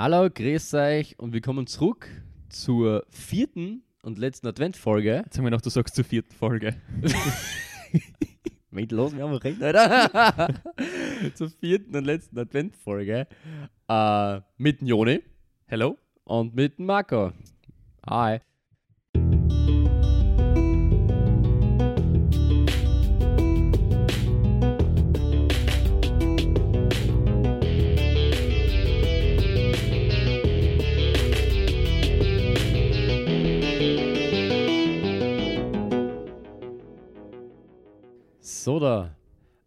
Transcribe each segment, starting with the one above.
Hallo, grüß euch und willkommen zurück zur vierten und letzten Adventfolge. Jetzt haben wir noch, du sagst zur vierten Folge. Mensch, los, wir haben recht, Alter. zur vierten und letzten Adventfolge. Äh, mit Joni Hello? und mit Marco. Hi. So da.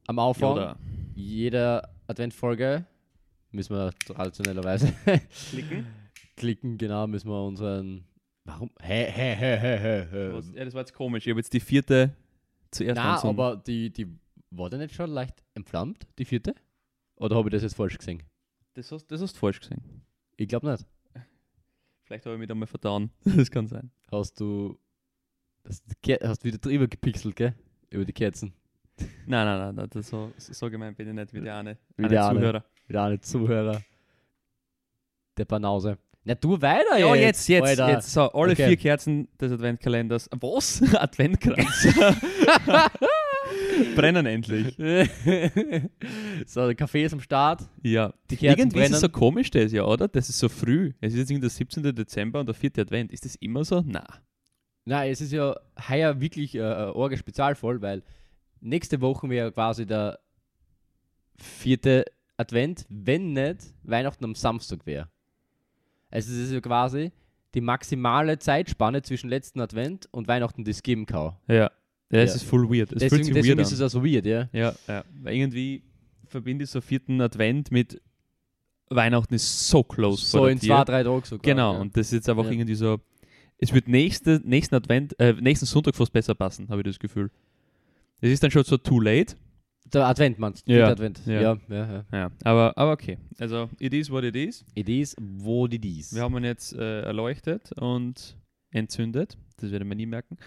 Am Anfang Oder jeder Adventfolge müssen wir traditionellerweise klicken? klicken, genau, müssen wir unseren. Warum? Hä, hä, hä, hä, hä, ja, das war jetzt komisch. Ich habe jetzt die vierte zuerst Na, aber die, die war der nicht schon leicht entflammt, die vierte? Oder habe ich das jetzt falsch gesehen? Das hast, das hast du falsch gesehen. Ich glaube nicht. Vielleicht habe ich mich da mal vertan. Das kann sein. Hast du. Das, hast du wieder drüber gepixelt, gell? Über die Kerzen. Nein, nein, nein, nein das so, so gemeint bin ich nicht wie der eine, Wie der eine. Zuhörer. Wieder eine Zuhörer. Der Banause. Na, du weiter Ja, jetzt. jetzt, jetzt, Alter. jetzt. So, alle Okay. vier Kerzen des Adventkalenders. Was? Adventkranz. Brennen endlich. so, der Kaffee ist am Start. Ja. Die Kerzen Irgendwie ist brennen. es so komisch, das ja, oder? Das ist so früh. Es ist jetzt irgendwie der 17. Dezember und der 4. Advent. Ist das immer so? Na. Nein, es ist ja heuer wirklich äh, ein Orge spezialvoll, weil nächste Woche wäre quasi der vierte Advent, wenn nicht Weihnachten am Samstag wäre. Also es ist ja quasi die maximale Zeitspanne zwischen letzten Advent und Weihnachten, die es geben kann. Ja. Ja, es Ja. ist voll weird. Es fühlt deswegen sich deswegen weird ist es auch so weird, ja. Ja, ja. Weil irgendwie verbinde ich so vierten Advent mit Weihnachten ist so close So in zwei, drei Tagen sogar. Genau, Ja. und das ist jetzt einfach Ja. irgendwie so. Es wird nächste, nächsten Advent, äh, nächsten Sonntag fast besser passen, habe ich das Gefühl. Es ist dann schon so too late. Der Advent, meinst du? Ja, Advent. ja. Ja, ja, ja. Ja, aber, aber okay. Also, it is what it is. It is, wo die dies. Wir haben ihn jetzt äh, erleuchtet und entzündet. Das werden wir nie merken.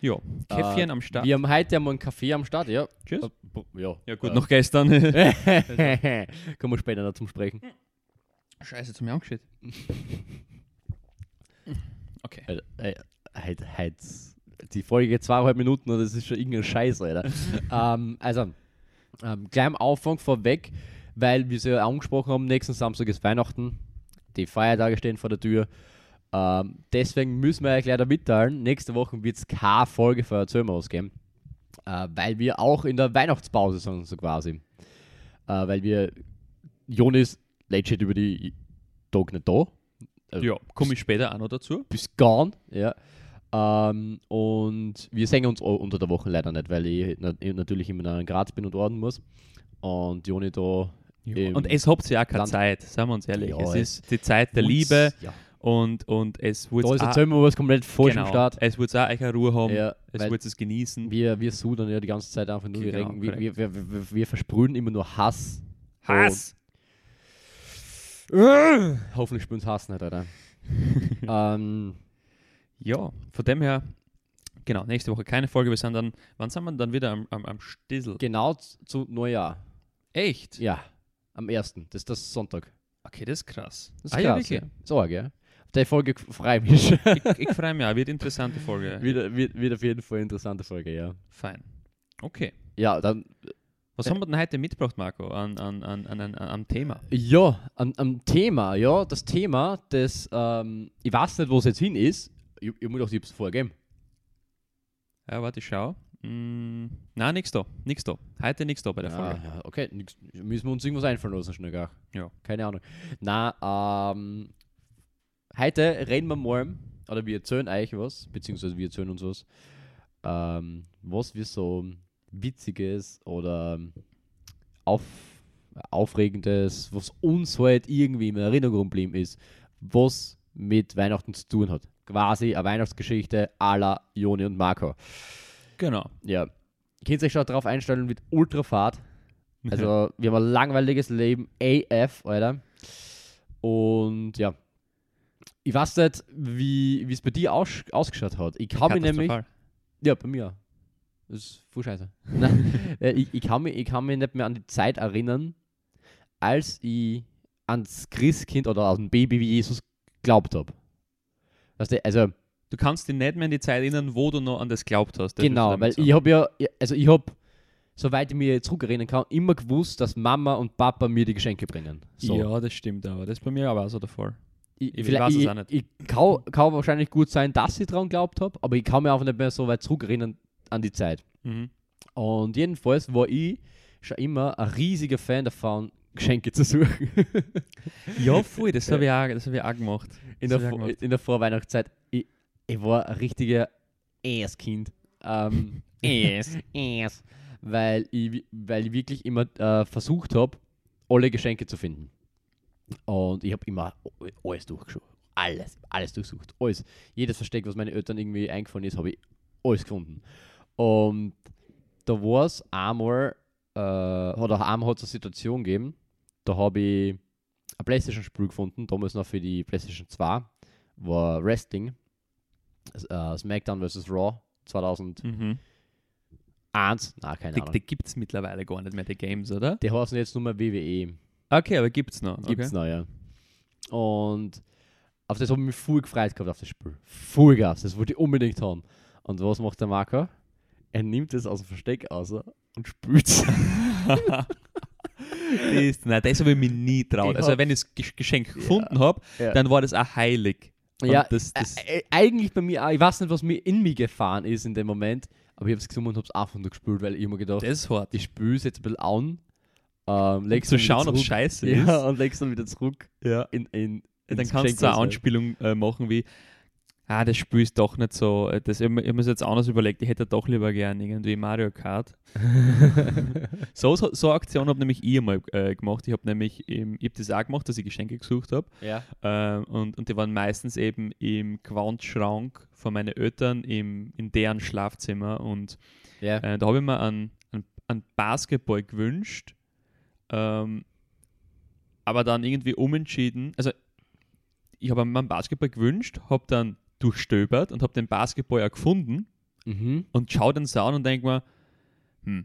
Ja, Käffchen Äh, am Start. Wir haben heute einmal einen Kaffee am Start, ja. Tschüss. Äh, Ja, Ja, gut, Äh, noch gestern. Kommen wir später zum Sprechen. Scheiße, zu mir angeschaut. Okay. Alter, ey, halt, halt, die Folge geht zweieinhalb Minuten und das ist schon irgendein Scheiß, Alter. ähm, also, ähm, gleich am Anfang vorweg, weil wir es ja angesprochen haben, nächsten Samstag ist Weihnachten, die Feiertage stehen vor der Tür. Ähm, deswegen müssen wir gleich da mitteilen, nächste Woche wird es keine Folge für Erzählmaus geben, äh, weil wir auch in der Weihnachtspause sind, so quasi. Äh, weil wir, Joni ist legit über die Tag nicht da, äh, Ja, komme ich später auch noch dazu. bis gone. Ja. Ähm, und wir sehen uns unter der Woche leider nicht, weil ich na natürlich immer in Graz bin und ordnen muss. Und Joni da. im Und es habt ja auch keine Land- Zeit, seien wir uns ehrlich. Ja, es es- ist die Zeit der Liebe Ja. und, und es wird Da ist jetzt immer was komplett falsch genau, am Start. Es wird auch euch eine Ruhe haben, Ja, es wird es genießen. wir, wir sudern ja die ganze Zeit einfach nur. Wir, Genau, regen, wir, wir, wir, wir, wir versprühen immer nur Hass. Hass! Hoffentlich spüren sie Hass nicht, Alter. ähm, Ja, von dem her, genau, nächste Woche keine Folge. Wir sind dann, wann sind wir dann wieder am, am, am Stissel? genau zu Neujahr. Echt? Ja, am 1. Das ist das Sonntag. Okay, das ist krass. Das ist ah, ja, krass, ja. So, gell? Auf die Folge freue ich mich. ich ich freue mich auch, wird interessante Folge. Wieder, wird, wird auf jeden Fall interessante Folge, ja. Fein. Okay. Ja, dann, Was Äh. haben wir denn heute mitgebracht, Marco, an, an, an, an, an, am Thema? ja, am, am Thema, ja, das Thema, das, ähm, ich weiß nicht, wo es jetzt hin ist. Ich, ich muss doch die vorgeben. Ja, warte, ich schau. Mm, nein, nix da. Nix da. Heute nix da bei der Folge. ja, okay, nix, müssen wir uns irgendwas einfallen lassen, schnell, gar. Ja. Keine Ahnung. Na, ähm, heute reden wir mal, oder wir erzählen euch was, beziehungsweise wir erzählen uns was, ähm, was wir so Witziges oder auf, Aufregendes, was uns halt irgendwie in Erinnerung geblieben ist, was mit Weihnachten zu tun hat. Quasi eine Weihnachtsgeschichte la Joni und Marco. Genau. Ja. Könnt ihr euch schon darauf einstellen, wird Ultrafahrt. Also, wir haben ein langweiliges Leben, AF, Alter. Und ja. Ich weiß nicht, wie wie es bei dir aus, ausgeschaut hat. Ich kann mich nämlich. Ja, bei mir. Das ist voll scheiße. Äh, ich, ich, kann mich, ich kann mich nicht mehr an die Zeit erinnern, als ich ans Christkind oder an ein Baby wie Jesus geglaubt habe. Weißt du, also Du kannst dich nicht mehr an die Zeit erinnern, wo du noch an das glaubt hast. Das genau, weil sagen. ich habe ja, also ich habe, soweit ich mir zurückerinnern kann, immer gewusst, dass Mama und Papa mir die Geschenke bringen. So. Ja, das stimmt aber. Das ist bei mir aber auch so der Fall. ich, ich vielleicht- weiß es ich, auch nicht. Ich kann, kann wahrscheinlich gut sein, dass ich dran geglaubt habe, aber ich kann mir einfach nicht mehr so weit zurückerinnern an die Zeit. Mhm. Und jedenfalls war ich schon immer ein riesiger Fan davon, Geschenke zu suchen. Ja, voll, das habe ich, auch- das hab ich auch gemacht. in, der, gemacht. in der Vorweihnachtszeit. Ich, ich war ein richtiger Ass-Kind. Ähm, Ass, Ass. Weil ich, weil ich wirklich immer äh, versucht habe, alle Geschenke zu finden. Und ich habe immer alles durchgeschaut. Alles, alles durchsucht. Alles. Jedes Versteck, was meine Eltern irgendwie eingefallen ist, habe ich alles gefunden. Und da war es einmal, äh, oder einmal hat es eine Situation gegeben, da habe ich ein Playstation-Spiel gefunden, damals noch für die Playstation 2, war Wrestling, äh, SmackDown vs. Raw 2001, Mhm. na keine Die, Ahnung. die gibt es mittlerweile gar nicht mehr, die Games, oder? Die heißen jetzt nur mehr WWE. Okay, aber gibt's noch. Gibt's okay. noch, ja. Und auf das habe ich mich voll gefreut gehabt, auf das Spiel. Voll Gas, das wollte ich unbedingt haben. Und was macht der Marker? Er nimmt es aus dem Versteck raus und spült es. das, nein, das habe ich mir nie traut. Also wenn ich das Gesch- Geschenk gefunden habe, Ja. dann war das auch heilig. Und Ja, das, das, äh, eigentlich bei mir auch. Ich weiß nicht, was mir in mir gefahren ist in dem Moment, aber ich habe es gesungen und habe es einfach nur gespült, weil ich immer gedacht das ist hart. ich spüle es jetzt ein bisschen an, ähm, Um leg's zu dann schauen, ob es scheiße ja, ist. und legst dann wieder zurück Ja. in, in, dann ins kannst du eine. Anspielung äh, machen wie, ah, das Spiel ist doch nicht so, das, ich, hab habe mir jetzt anders überlegt, ich hätte doch lieber gern irgendwie Mario Kart. so, so, so eine Aktion habe nämlich ich einmal äh, gemacht. Ich habe nämlich, im, ich habe das auch gemacht, dass ich Geschenke gesucht habe. ja. Ähm, und, und die waren meistens eben im Gewandschrank von meinen Eltern im, in deren Schlafzimmer. Und ja. äh, da habe ich mir einen, einen, einen Basketball gewünscht, ähm, aber dann irgendwie umentschieden. Also, ich habe mir einen Basketball gewünscht, habe dann durchstöbert und habe den Basketball gefunden Mhm. und schaue den so an und denke mir, hm,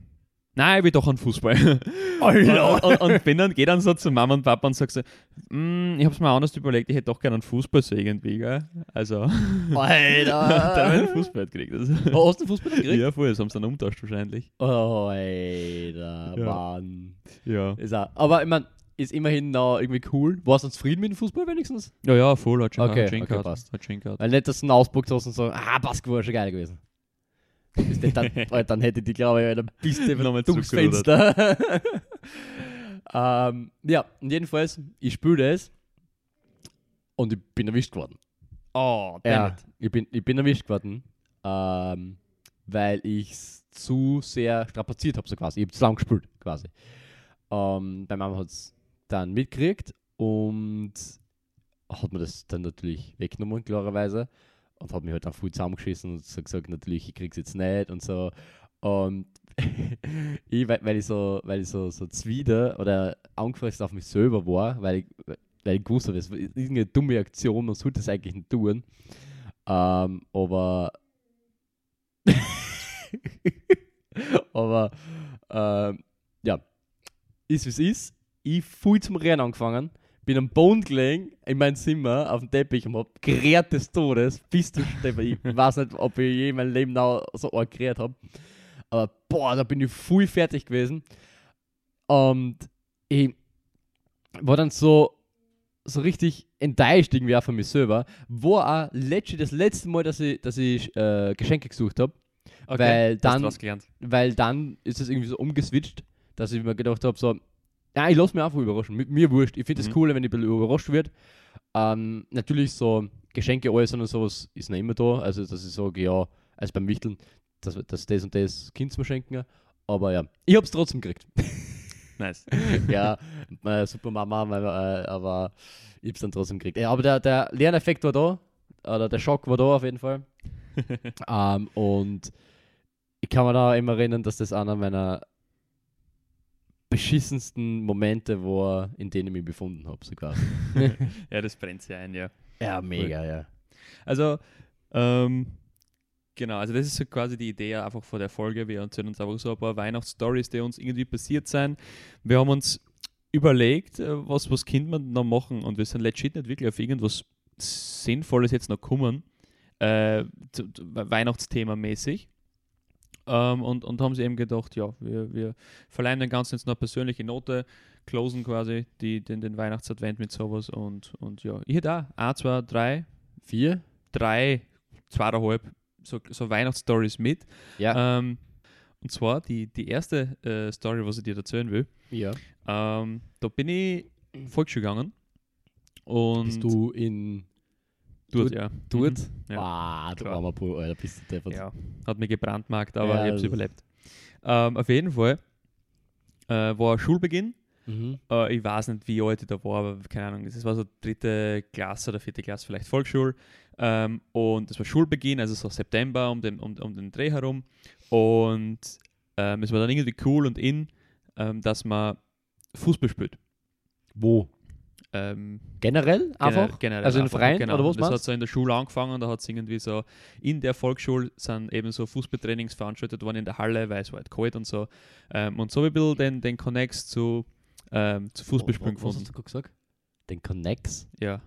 nein, ich will doch einen Fußball. Alter. und, und, und bin dann, gehe dann so zu Mama und Papa und sage so, "Mm, ich habe es mir anders überlegt, ich hätte doch gerne einen Fußball so irgendwie, gell? Also, da habe ich Alter. einen Fußball gekriegt. Oh, hast du Fußball gekriegt? ja, voll, das haben sie dann umtauscht wahrscheinlich. Oh, Alter, Ja. Mann. Ja. Auch, aber ich meine, ist immerhin noch irgendwie cool. Warst du zufrieden mit dem Fußball wenigstens? Ja, ja, voll, hat schon, Okay, hat okay, passt. Hat schon. Weil nicht, dass du ihn auspuckt hast und so, ah, Basketball war schon geil gewesen. Dann, weil dann hätte die, glaube ich, Piste Nochmal durchs. Fenster. ähm, ja, und jedenfalls, ich spüle es und ich bin erwischt geworden. Oh, Ja, ich bin, ich bin erwischt geworden, ähm, weil ich es zu sehr strapaziert habe, so quasi. Ich habe zu lang gespült, quasi. Ähm, meine Mama hat es dann mitgekriegt und hat mir das dann natürlich weggenommen, klarerweise. Und hat mich halt dann voll zusammengeschissen und so gesagt, natürlich, ich krieg's jetzt nicht und so. Und ich, weil, ich so, weil ich so, so zwider oder angefressen auf mich selber war, weil ich, weil ich gewusst habe, es ist irgendeine dumme Aktion, man sollte es eigentlich nicht tun. Ähm, aber aber ähm, ja, ist wie es ist. Ich voll zum Rennen angefangen, bin am Boden gelegen in meinem Zimmer auf dem Teppich und hab gerät des Todes bis zu Stefan. Ich weiß nicht, ob ich je in meinem Leben noch so arg gerät habe. Aber boah, da bin ich voll fertig gewesen. Und ich war dann so, so richtig enttäuscht irgendwie auch von mir selber. War auch letzte, das letzte Mal, dass ich, dass ich äh, Geschenke gesucht habe. Okay, Weil du dann-. Weil dann ist es irgendwie so umgeswitcht, dass ich mir gedacht habe, so, ja, ich lasse mich einfach überraschen. Mit mir wurscht. Ich finde es Mhm. cooler, wenn ich ein bisschen überrascht wird. Ähm, natürlich so Geschenke äußern und sowas ist noch immer da. Also, dass ich sage, ja, also beim Wichteln, dass, dass das und das Kind zu schenken. Aber ja, ich habe es trotzdem gekriegt. Nice. ja, meine super Mama, meine, äh, aber ich habe es dann trotzdem gekriegt. Ja, aber der, der Lerneffekt war da. Oder der Schock war da auf jeden Fall. ähm, und ich kann mir da immer erinnern, dass das einer meiner beschissensten Momente war, in denen ich mich befunden habe, sogar. ja, das brennt sich ein, ja. ja, mega, ja. Also, ähm, genau, also das ist so quasi die Idee einfach vor der Folge. Wir erzählen uns einfach so ein paar Weihnachtsstories, die uns irgendwie passiert sind. Wir haben uns überlegt, äh, was, was könnte man noch machen und wir sind legit nicht wirklich auf irgendwas Sinnvolles jetzt noch kommen, äh, Weihnachtsthema mäßig. Ähm, und, und haben sie eben gedacht, ja, wir, wir verleihen dem Ganzen jetzt noch eine persönliche Note, closen quasi die, den, den Weihnachtsadvent mit sowas und, und ja, ich hätte auch 1, 2, 3, Vier? drei, zweieinhalb so, so Weihnachtsstories mit. Ja. Ähm, und zwar die, die erste äh, Story, was ich dir erzählen will. ja. Ähm, da bin ich Volksschule gegangen. Und Bist du in dort- ja. dort? Mhm. Ja. Ah, du klar. armer Bro, Alter, bist du deppert. ja. Hat mich gebrandmarkt, aber Ja, ich habe es das- überlebt. Ähm, auf jeden Fall äh, war Schulbeginn. Mhm. Äh, ich weiß nicht, wie alt ich da war, aber keine Ahnung. Das war so dritte Klasse oder vierte Klasse, vielleicht Volksschule. Ähm, und es war Schulbeginn, also so September um den, um, um den Dreh herum. Und ähm, es war dann irgendwie cool und in, ähm, dass man Fußball spielt. Wo? Ähm, Generell? Einfach? Gener- generell Also in Verein genau. oder was Das hat so in der Schule angefangen, da hat es irgendwie so, in der Volksschule sind eben so Fußballtrainings veranstaltet worden in der Halle, weil es war halt kalt und so. Ähm, und so habe ich ein bisschen den, den Connects zu, ähm, zu Fußballspielen Was- Was gefunden. hast du gesagt? Den Connex? Ja.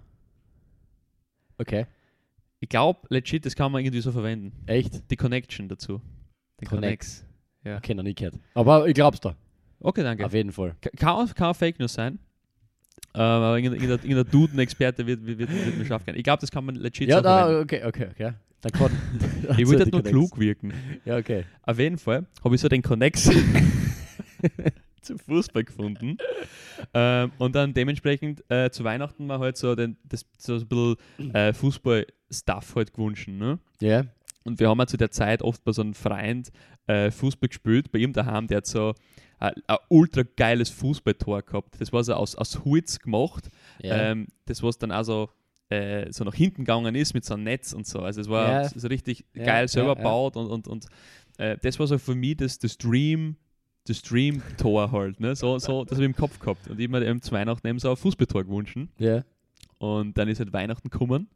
Okay. Ich glaube, legit, das kann man irgendwie so verwenden. Echt? Die Connection dazu. Den Connex. Ja. Okay, noch nie gehört. Aber ich glaub's da. Okay, danke. Auf jeden Fall. Ka- Kann, kann Fake News sein. Ähm, aber irgendein, irgendein, Duden-Experte wird, wird, wird, wird mir schaffen. Ich glaube, das kann man legit Ja, da, okay, okay, okay. Dann kann, Ich wollte halt nur klug wirken. Ja, okay. Auf jeden Fall habe ich so den Connex zum Fußball gefunden. Ähm, und dann dementsprechend äh, zu Weihnachten mal halt so, den, das, so ein bisschen äh, Fußball-Stuff halt gewünscht. Ne? Ja. Und wir haben ja zu der Zeit oft bei so einem Freund äh, Fußball gespielt. Bei ihm daheim, der hat so ein ein ultra geiles Fußballtor gehabt. Das war so aus, aus Holz gemacht. ja. Ähm, das, was dann also äh, so nach hinten gegangen ist mit so einem Netz und so. Also es war Ja. so richtig Ja, geil selber gebaut und, und, und äh, das war so für mich das, das Dream, das Dream-Tor halt. Ne? So, so, das habe ich im Kopf gehabt. Und ich habe mir eben zu Weihnachten eben so ein Fußballtor gewünscht. ja. Und dann ist halt Weihnachten gekommen.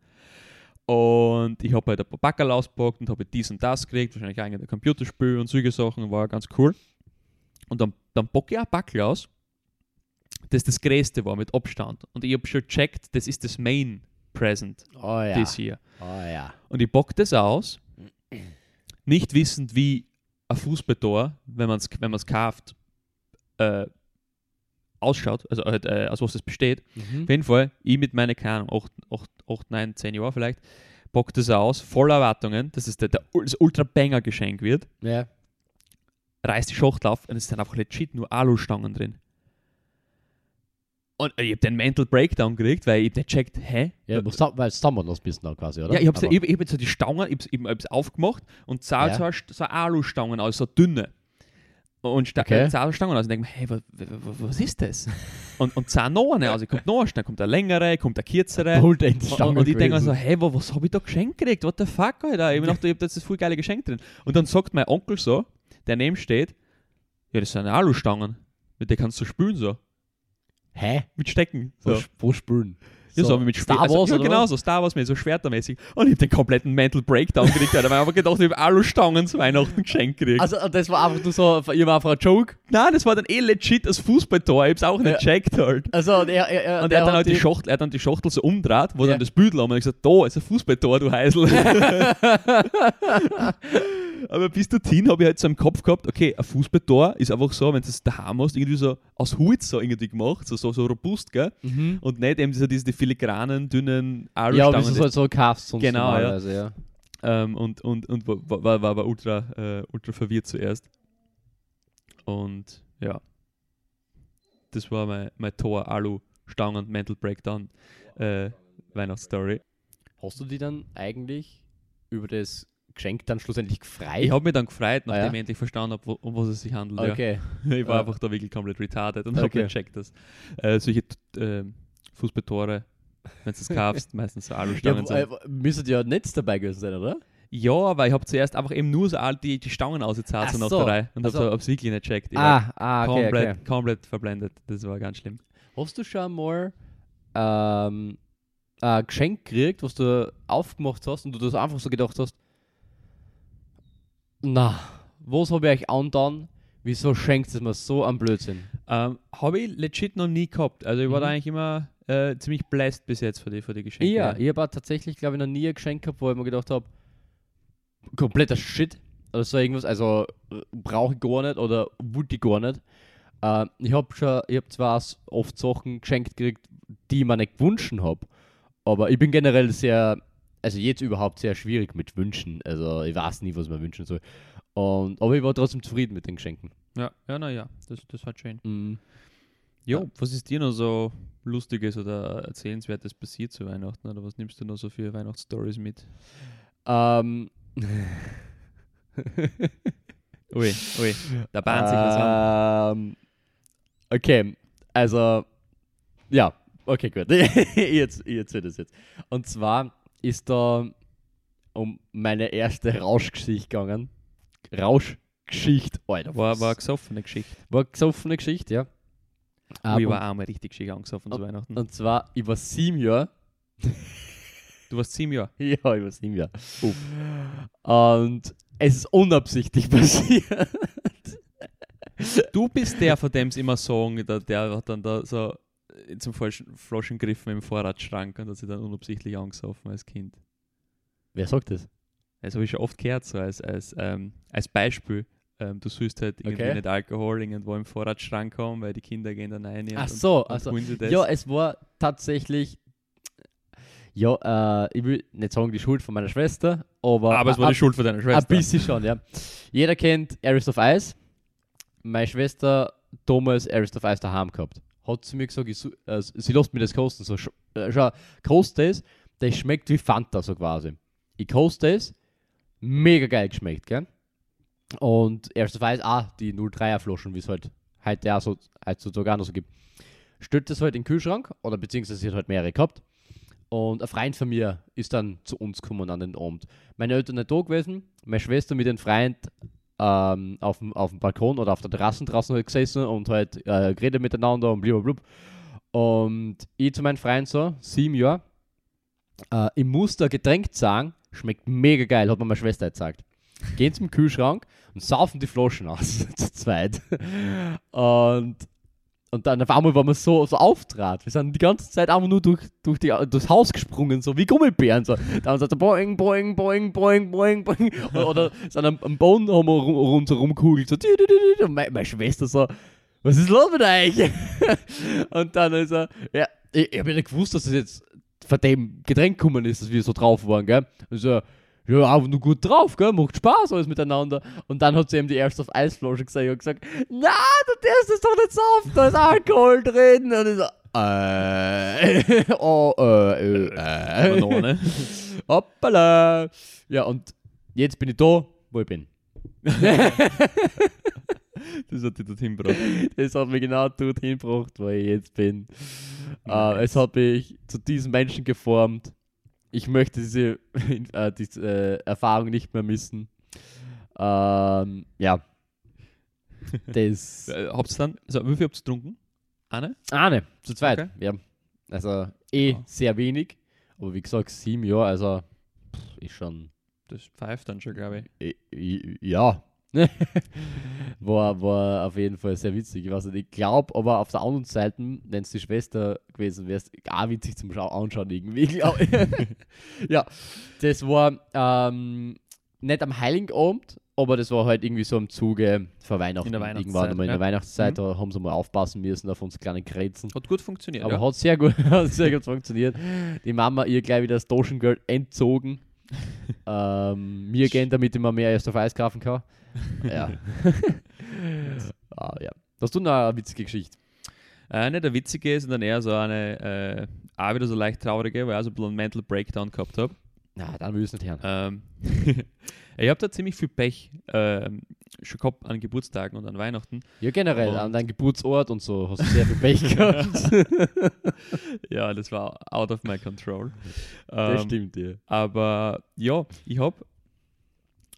Und ich habe halt ein paar Backerl ausgepackt und habe dies und das gekriegt, wahrscheinlich auch ein Computerspiel und solche Sachen, war ganz cool. Und dann, dann packe ich auch ein Backel aus, das das größte war mit Abstand. Und ich habe schon gecheckt, das ist das Main Present Oh ja. this year. Oh ja. Und ich packe das aus, nicht wissend, wie ein Fußballtor, wenn man es wenn man's kauft, äh, ausschaut, also halt, äh, aus was das besteht. Mhm. Auf jeden Fall, ich mit meinen, keine Ahnung, 8, 8, 8 9, 10 Jahren vielleicht, packt das aus, voller Erwartungen, dass es der, der, das Ultra-Banger-Geschenk wird, Ja. Reißt die Schachtel auf und es sind einfach legit nur Alustangen drin. Und ich habe den Mental Breakdown gekriegt, weil ich hab nicht checkt, hä? Ja, weil es zusammen noch bist dann quasi, oder? Ja, ich habe ich, ich hab jetzt so die Stangen, ich habe es aufgemacht und sah Ja. so, so Alustangen aus, so dünne. Und sta Okay. okay. Alustangen aus und denke mir, hey, was, was ist das? und, und sah noch eine aus, kommt noch eine, dann kommt eine längere, kommt eine kürzere. Und, und, und ich denke mir so, hey, wa- was habe ich da geschenkt gekriegt? What the fuck, Alter? Ich habe gedacht, ich habe das voll geile Geschenk drin. Und dann sagt mein Onkel so, der neben steht, ja, das sind Alustangen. Mit der kannst du spülen so. Hä? Mit Stecken. Wo, So. wo spülen? Ja, so, wie mit Star also, Wars ja, oder genau, so Star Wars mäßig, so schwertermäßig. Und ich habe den kompletten Mental Breakdown gekriegt, weil ich einfach gedacht, ich habe Alustangen zu Weihnachten geschenkt gekriegt. Also das war einfach nur so, ihr war einfach ein Joke. Nein, das war dann eh legit das Fußballtor, ich hab's auch nicht Ja. gecheckt halt. Also und er, er, Und er hat dann halt die die- Schachtel, er hat dann die Schachtel so umdreht, wo Ja. dann das Büdel haben und ich gesagt, da ist ein Fußballtor, du Heisel. Aber bis dorthin habe ich halt so im Kopf gehabt, okay, ein Fußballtor ist einfach so, wenn du es daheim hast, irgendwie so aus Holz so irgendwie gemacht, so, so, so robust, gell? Mhm. Und nicht eben so diese die filigranen, dünnen Ja, Alustangen. wie du so, so kaufst sonst Genau, ja. ja. Ähm, und und, und war, war, war, war ultra, äh, ultra verwirrt zuerst. Und ja, das war mein, mein Tor, Alu, Stangen, Mental Breakdown, äh, Weihnachtsstory. Hast du die dann eigentlich über das Geschenk dann schlussendlich gefreut? Ich habe mich dann gefreut, nachdem Ah, ja? ich endlich verstanden habe, um was es sich handelt. Okay. Ja. Ich war Ja. einfach da wirklich komplett retarded und habe Okay. nicht gecheckt, dass äh, solche äh, Fußballtore, wenn du es kaufst, meistens so Ja, Alustangen wo- sind. äh, müsste ja Netz dabei gewesen sein, oder? Ja, aber ich habe zuerst einfach eben nur so all die, die Stangen ausgezahlt, so nach so. der Reihe. Und habe es wirklich nicht gecheckt. Ich war ah, okay, komplett, okay. komplett verblendet. Das war ganz schlimm. Hast du schon mal ähm, ein Geschenk gekriegt, was du aufgemacht hast und du das einfach so gedacht hast, na, was habe ich euch andauern? Wieso schenkt es mir so am Blödsinn? Ähm, Habe ich legit noch nie gehabt. Also ich war Mhm. da eigentlich immer äh, ziemlich blessed bis jetzt für die, für die Geschenke. Ja, ich habe tatsächlich, glaube ich, noch nie ein Geschenk gehabt, wo ich mir gedacht habe, kompletter Shit oder so irgendwas, also brauche ich gar nicht oder wollte ich gar nicht. Äh, ich habe schon, ich habe zwar oft Sachen geschenkt gekriegt, die ich mir nicht gewünscht habe, aber ich bin generell sehr, also jetzt überhaupt sehr schwierig mit Wünschen, also ich weiß nie, was man wünschen soll. Und, aber ich war trotzdem zufrieden mit den Geschenken. ja, ja, na ja, das, das hat schön. Mhm. Jo, Ja. was ist dir noch so Lustiges oder Erzählenswertes passiert zu Weihnachten? Oder was nimmst du noch so für Weihnachtsstories mit? Ähm, Ui, ui, da bahnt sich was an. Ähm, okay, also, ja, okay, gut. jetzt, ich erzähle das jetzt. Und zwar ist da um meine erste Rauschgeschichte gegangen. Rauschgeschichte, Alter. War, war eine gesoffene Geschichte. war eine gesoffene Geschichte, ja. ich Ähm, war auch mal richtig schick angesoffen zu Weihnachten. und zwar, ich war sieben Jahre. du warst sieben Jahre. Ja, ich war sieben Jahre. Und es ist unabsichtlich passiert. Du bist der, von dem es immer sagen, der, der hat dann da so zum falschen gegriffen im Vorratsschrank und hat sich dann unabsichtlich angesoffen als Kind. Wer sagt das? Das habe ich schon oft gehört, so als, als, ähm, als Beispiel. Ähm, du sollst halt irgendwie Okay. nicht Alkohol irgendwo im Vorratsschrank haben, weil die Kinder gehen dann rein Ach und, so, und also, sie das. Ja, es war tatsächlich. Ja, äh, ich will nicht sagen die Schuld von meiner Schwester, aber, aber es war ein- die Schuld von deiner Ein Schwester. bisschen schon, ja. Jeder kennt Arist of Ice. Meine Schwester damals Arist of Ice daheim gehabt. Hat sie mir gesagt, ich, äh, sie lässt mir das kosten. So, sch- äh, schau, koste es, das schmeckt wie Fanta, so quasi. Ich koste es, mega geil geschmeckt, gell? Und of Ice, ah, die 03er Flaschen, wie es halt heute auch so, heutzutage auch noch so gibt. Stellt das halt in den Kühlschrank, oder beziehungsweise sie hat halt mehrere gehabt. Und ein Freund von mir ist dann zu uns gekommen an den Abend. Meine Eltern nicht da gewesen, meine Schwester mit dem Freund ähm, auf, dem, auf dem Balkon oder auf der Terrasse draußen halt gesessen und halt äh, geredet miteinander und blablabla. Und ich zu meinem Freund so, sieben Jahre, äh, ich muss da Getränk sagen, schmeckt mega geil, hat mir meine Schwester jetzt gesagt. Gehen zum Kühlschrank und saufen die Flaschen aus, zu zweit. Und, und dann auf einmal waren wir so, so auftrat. Wir sind die ganze Zeit einfach nur durch, durch die, durchs Haus gesprungen, so wie Gummibären. So. Da haben wir so boing, boing, boing, boing, boing, boing. Oder, oder sind am, am Boden haben wir kugelt. So. tü, tü. Und meine, meine Schwester so, was ist los mit euch? und dann ist er, ja, ich, ich habe ja nicht gewusst, dass es jetzt von dem Getränk gekommen ist, dass wir so drauf waren, gell? Und so, ja, aber nur gut drauf, gell? Macht Spaß alles miteinander. Und dann hat sie ihm die erste auf Eisflasche gesagt und gesagt, na, du darfst es doch nicht saufen, da ist Alkohol drin. Und ich so, äh, oh, äh, äh, äh. Banane. Hoppala. Ja, und jetzt bin ich da, wo ich bin. Das hat dich dorthin gebracht. Das hat mich genau dorthin gebracht, wo ich jetzt bin. Äh, es hat mich zu diesem Menschen geformt. Ich möchte diese, äh, diese äh, Erfahrung nicht mehr missen. Ähm, ja. Das. Äh, habt's dann, also wie viel habt ihr getrunken? Eine? Ah, ne, zu zweit. Okay. Ja. Also eh Ja. sehr wenig. Aber wie gesagt, sieben Jahre, also pff, ist schon. Das pfeift dann schon, glaube ich. I- Ja. war, war auf jeden Fall sehr witzig. Ich, ich glaube, aber auf der anderen Seite, wenn es die Schwester gewesen wäre, auch witzig zum Schau Anschauen irgendwie. ja, das war ähm, nicht am Heiligen Abend, aber das war halt irgendwie so im Zuge vor Weihnachten. In der Irgendwann Weihnachtszeit, einmal in der ja. Weihnachtszeit, Mhm. da haben sie mal aufpassen müssen auf uns kleinen Grätzen. Hat gut funktioniert, Aber ja. hat sehr gut, hat sehr gut funktioniert. Die Mama ihr gleich wieder das Taschengeld entzogen. ähm, mir gehen, damit ich mir mehr erst auf Eis kaufen kann. Ja. ah, ja. Hast du noch eine witzige Geschichte? Äh, nicht der witzige ist, sondern eher so eine, äh, auch wieder so leicht traurige, weil ich auch so ein bisschen einen Mental Breakdown gehabt habe. Na, dann will ich es nicht hören. Ähm, ich habe da ziemlich viel Pech ähm, schon gehabt an Geburtstagen und an Weihnachten. Ja, generell, und- an deinem Geburtsort und so hast du sehr viel Pech gehabt. ja, das war out of my control. das Ähm, stimmt, ja. Aber ja, ich habe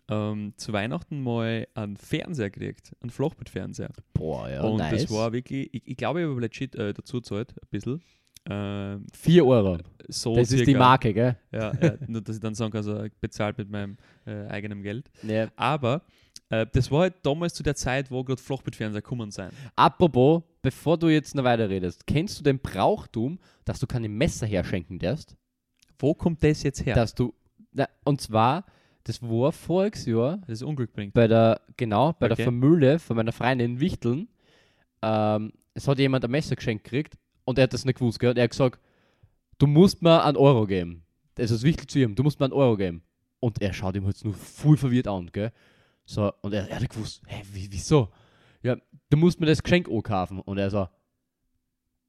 ähm, zu Weihnachten mal einen Fernseher gekriegt, einen Flachbildfernseher. Boah, ja, und nice. das war wirklich, ich, ich glaube, ich habe legit äh, dazu gezahlt, ein bisschen. Ähm, 4 Euro. so Das ist die circa. Marke, gell? Ja, ja, nur dass ich dann sagen kann, also bezahlt mit meinem äh, eigenen Geld. Ja. Aber Äh, das war halt damals zu der Zeit, wo gerade Flachbildfernseher gekommen sind. Apropos, bevor du jetzt noch weiter redest, kennst du den Brauchtum, dass du keine Messer herschenken darfst? Wo kommt das jetzt her? Dass du, na, und zwar, das war voriges Jahr das Unglück bringt. bei der, genau, bei Okay. der Familie von meiner Freundin in Wichteln. Ähm, es hat jemand ein Messer geschenkt gekriegt und er hat das nicht gewusst, gell? Und er hat gesagt, du musst mir einen Euro geben. Das ist wichtig zu ihm, du musst mir einen Euro geben. Und er schaut ihm jetzt nur voll verwirrt an, gell? So, und er, er hat gewusst, hä, wie, wieso? Ja, du musst mir das Geschenk kaufen. Und er so,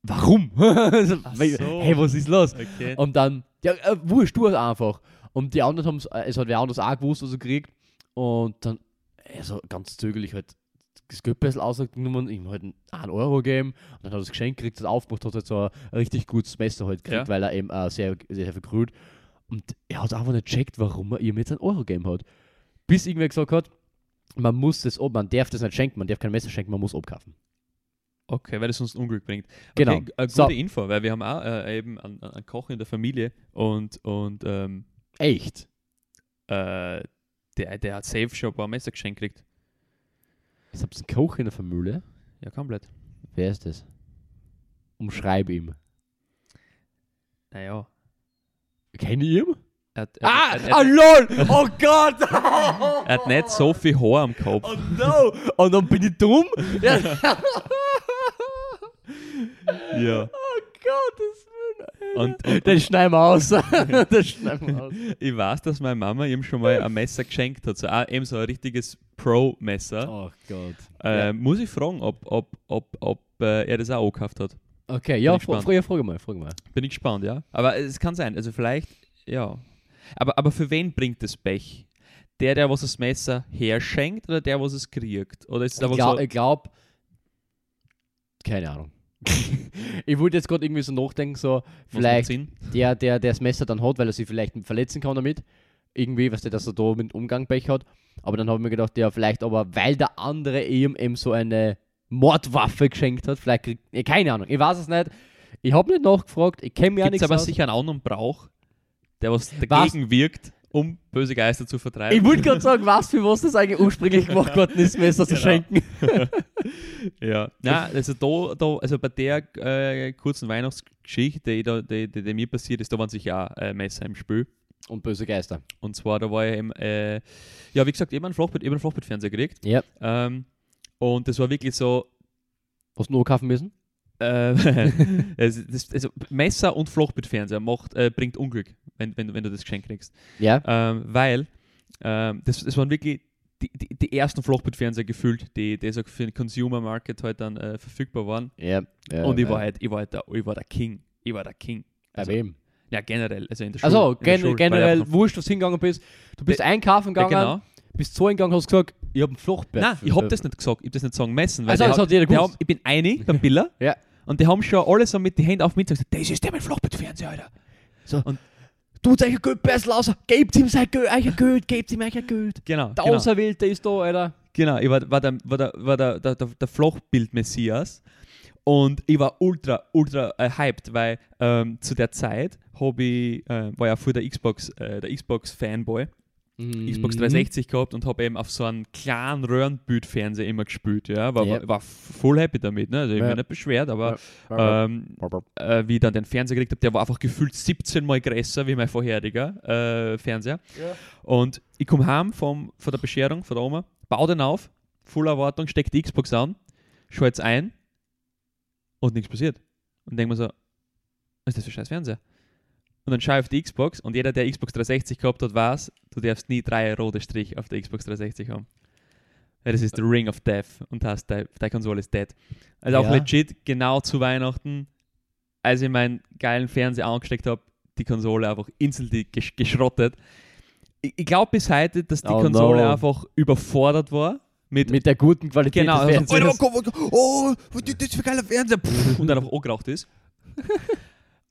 warum? so, so. Hey, was ist los? Okay. Und dann, ja, äh, wurscht, du es einfach. Und die anderen haben es, äh, es hat wer anders auch gewusst, was er kriegt. Und dann, also ganz zögerlich halt das Geld ein bisschen ausgenommen, ihm halt einen 1 Euro gegeben. Und dann hat er das Geschenk gekriegt, das aufgemacht, hat halt so ein richtig gutes Messer halt gekriegt, Ja. weil er eben äh, sehr, sehr, sehr vergrüht. Und er hat einfach nicht checkt, warum er ihm jetzt einen Euro gegeben hat. Bis irgendwer gesagt hat, man muss das, ob man darf das nicht schenken, man darf kein Messer schenken, man muss abkaufen. Okay, weil das sonst Unglück bringt. Genau. Okay, eine gute So. Info, weil wir haben auch äh, eben einen, einen Koch in der Familie und, und ähm, Echt? äh, der, der hat safe schon ein paar Messer geschenkt gekriegt. Jetzt habt ihr einen Koch in der Familie. Ja, komplett. Wer ist das? Umschreib ihm. Naja. Kennt ihr ihn? Er hat, er, Ah, hat- er, ah, lol! Oh Gott! er hat nicht so viel Haar am Kopf. Oh no! Und dann bin ich dumm? Ja. Ja. Oh Gottes Willen. Und, und Den schneiden wir aus. Den schneiden wir aus. ich weiß, dass meine Mama ihm schon mal ein Messer geschenkt hat. So, eben so ein richtiges Pro-Messer. Oh Gott. Äh, Ja. Muss ich fragen, ob, ob, ob, ob äh, er das auch gekauft hat. Okay, ja, Bin gespannt. fra frage mal, frage mal. Bin ich gespannt, ja. Aber es kann sein. Also vielleicht, ja. Aber, aber für wen bringt das Pech? Der, der was das Messer herschenkt oder der, was es kriegt? Oder ist es Ich glaube, so, glaub, keine Ahnung. ich wollte jetzt gerade irgendwie so nachdenken, so, was vielleicht der, der, der das Messer dann hat, weil er sich vielleicht verletzen kann damit. Irgendwie, was der, dass er da mit Umgang Pech hat. Aber dann habe ich mir gedacht, ja, vielleicht aber, weil der andere ihm eben so eine Mordwaffe geschenkt hat, vielleicht kriegt, eh, keine Ahnung, ich weiß es nicht. Ich habe nicht nachgefragt, ich kenne mir ja Gibt es nichts aber aus. sicher einen anderen Brauch, der was dagegen wirkt, um böse Geister zu vertreiben? Ich wollte gerade sagen, was für was das eigentlich ursprünglich gemacht worden ist, Messer zu Genau. schenken. Ja. Nein, also da, da, also bei der äh, kurzen Weihnachtsgeschichte, die, die, die, die mir passiert ist, da waren sicher auch äh, Messer im Spiel. Und böse Geister. Und zwar, da war ich eben, äh, ja, wie gesagt, eben ein Flachbild, eben ein Flachbildfernseher gekriegt. Ja. Ähm, und das war wirklich so, Hast du noch kaufen müssen? Äh, also, das, also Messer und Flachbildfernseher macht, äh, bringt Unglück, wenn, wenn, wenn du das Geschenk kriegst. Ja. Ähm, weil ähm, das, das waren wirklich die, die, die ersten Flachbildfernseher gefühlt, die, die so für den Consumer Market halt dann äh, verfügbar waren. Ja. ja und ich ja. war halt, ich war halt der, ich war der King. Ich war der King. Bei Also, wem? ja, generell, also in der Schule. Also gen Schule, generell, wurscht, was hingegangen bist. Du bist einkaufen ja, gegangen, genau. bist so hingegangen, hast gesagt, ich habe einen Fluchtbett. Nein, ich hab das nicht gesagt, ich hab das nicht sagen messen. Weil Also, das hat jeder gewusst. Ich bin einig beim Biller Ja. Und die haben schon alle so mit den Händen auf mich gesagt, das ist der mit Flachbildfernseher, Alter. Tut euch ein Geldbessel aus, gebt ihm sein Geld, euer Geld, gebt ihm euer Geld. Genau, Der genau. Auserwählte ist da, Alter. Genau, ich war, war, der, war, der, war der, der, der, der Flachbild-Messias und ich war ultra, ultra äh, hyped, weil ähm, zu der Zeit ich, äh, war ja früher der Xbox, äh, der Xbox-Fanboy, Mhm. Xbox 360 gehabt und habe eben auf so einen kleinen Röhrenbildfernseher immer gespielt, ja, war, Ja. war, voll happy damit, ne? also ich Ja. bin nicht beschwert, aber Ja. ähm, äh, wie ich dann den Fernseher gekriegt habe, der war einfach gefühlt 17 Mal größer wie mein vorheriger äh, Fernseher. Ja. Und ich komme heim vom, von der Bescherung von der Oma, baue den auf, voller Erwartung, stecke die Xbox an, schalte es ein und nichts passiert. Und denke mir so, was ist das für ein scheiß Fernseher? Und dann schaue ich auf die Xbox und jeder, der Xbox 360 gehabt hat, weiß, du darfst nie drei rote Striche auf der Xbox 360 haben. Das ist der Ring of Death und heißt, deine, Konsole ist dead. Also auch Ja. legit, genau zu Weihnachten, als ich meinen geilen Fernseher angesteckt habe, die Konsole einfach instantly gesch geschrottet. Ich, ich glaube bis heute, dass die Oh Konsole no. einfach überfordert war. Mit, Mit der guten Qualität genau, des also, Fernsehers. oh, oh, oh, was ist das für geiler Fernseher? Pff, und dann einfach angeraucht ist.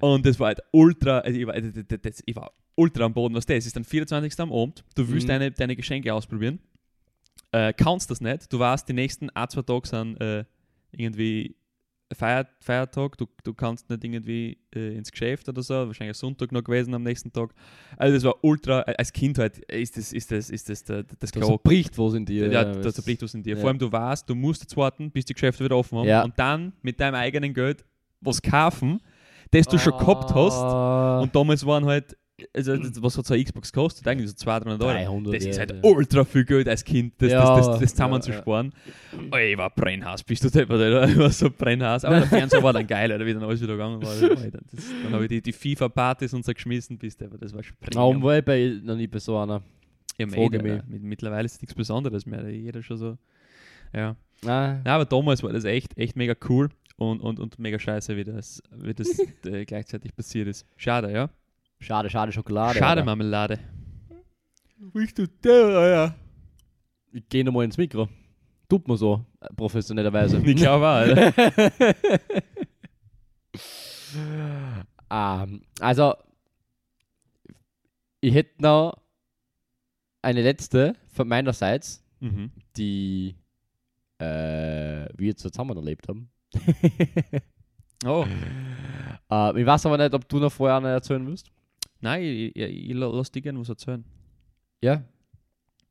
Und das war halt ultra, also ich war, das, das, das, ich war ultra am Boden. Was das ist, Es ist dann 24. am Abend, du willst Mhm. deine, deine Geschenke ausprobieren, äh, kannst das nicht, du weißt, die nächsten ein, zwei Tage sind äh, irgendwie Feier, Feiertag, du, du kannst nicht irgendwie äh, ins Geschäft oder so, wahrscheinlich Sonntag noch gewesen am nächsten Tag. Also das war ultra, äh, als Kind halt ist das, ist das, ist das, das, das Da bricht was in dir. ja, äh, da zerbricht was in dir. ja. Vor allem, du weißt, du musst jetzt warten, bis die Geschäfte wieder offen haben Ja. und dann mit deinem eigenen Geld was kaufen, das du schon gehabt hast. Ah, Und damals waren halt, also das- was hat so eine Xbox gekostet? Eigentlich so 200, 300 Euro. 300, Das ist ja, halt ja. ultra viel Geld als Kind, das, Ja, das, das, das zusammen ja, zu ja. sparen. Oh, ich war Brennhaus, bist du deppert, Alter. Ich war so Brennhaus. Aber der Fernseher war dann geil, Alter, wie dann alles wieder gegangen war. Alter, das, dann habe ich die, die FIFA-Partys und so geschmissen, bist du, das war schon Warum war ich bei, noch nie bei so einer? Ja, Frage mich. Mit, mittlerweile ist nichts Besonderes mehr. Jeder schon so. Ja. Ah, ja, aber damals war das echt, echt mega cool und, und, und mega scheiße, wie das, wie das äh, gleichzeitig passiert ist. Schade, ja. schade, schade Schokolade. Schade, Alter. Marmelade. Du der, ja. Ich gehe nochmal ins Mikro. Tut man so, äh, professionellerweise. Ich glaube auch, Alter. Ähm, also, ich hätte noch eine letzte von meinerseits, mhm. die äh, wir zusammen erlebt haben. Oh, Äh, ich weiß aber nicht, ob du noch vorher eine erzählen willst. nein, ich, ich, ich lass dir gerne was erzählen. Ja.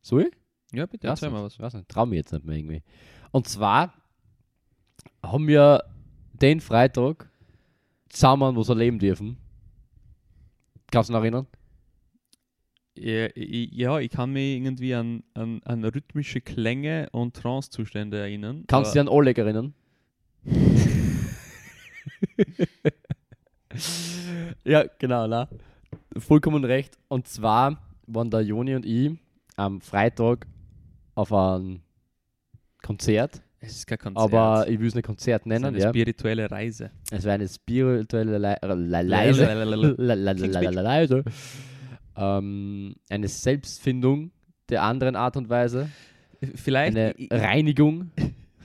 Soll ich? Ja, bitte, Weiß erzähl nicht, mal was. Weiß nicht, trau mich jetzt nicht mehr irgendwie. Und zwar haben wir den Freitag zusammen was erleben dürfen. Kannst du dich noch erinnern? Ja, ich, ja, ich kann mich irgendwie an, an, an rhythmische Klänge und Trancezustände erinnern. Kannst du dich an Oleg erinnern? ja, genau, na. Vollkommen recht. Und zwar waren der Joni und ich am Freitag auf ein Konzert, es ist kein Konzert. aber ich will es nicht Konzert es ist nennen, eine ja. spirituelle Reise. Es war eine spirituelle Le Leise. Ähm, eine Selbstfindung der anderen Art und Weise. Vielleicht, Eine Reinigung.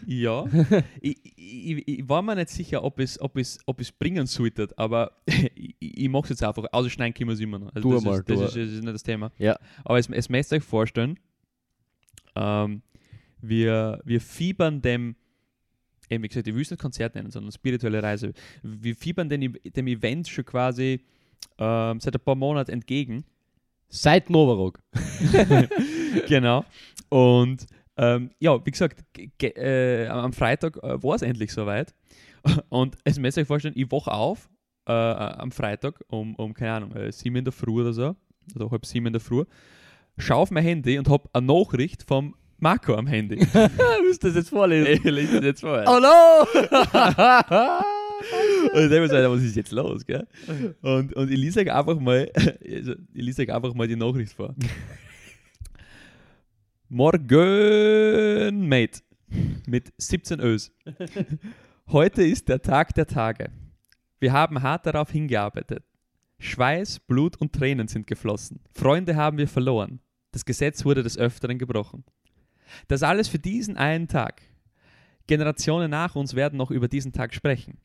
ja, ich, ich, ich war mir nicht sicher, ob es, ob es, ob es bringen sollte, aber ich, ich mache es jetzt einfach. Also schneiden können wir es immer noch. Also das, mal, ist, das, ist, das ist nicht das Thema. Ja. Aber es, es müsst ihr euch vorstellen, ähm, wir, wir fiebern dem, eben wie gesagt, ich will es nicht Konzert nennen, sondern spirituelle Reise. Wir fiebern dem, dem Event schon quasi ähm, seit ein paar Monaten entgegen. Seit Novarock. genau. Und ähm, ja, wie gesagt, ge- ge- äh, am Freitag äh, war es endlich soweit. Und es müsst ihr euch vorstellen, ich wache auf äh, am Freitag um, um, keine Ahnung, äh, sieben in der Früh oder so, oder halb sieben in der Früh, schaue auf mein Handy und habe eine Nachricht vom Marco am Handy. Du das jetzt vorlesen? ich lese das jetzt vor. Oh no! Und ich so, was ist jetzt los, gell? Und, und ich lese einfach mal, also ich lese euch einfach mal die Nachricht vor. Morgen, Mate. Mit 17 Ös. Heute ist der Tag der Tage. Wir haben hart darauf hingearbeitet. Schweiß, Blut und Tränen sind geflossen. Freunde haben wir verloren. Das Gesetz wurde des Öfteren gebrochen. Das alles für diesen einen Tag. Generationen nach uns werden noch über diesen Tag sprechen.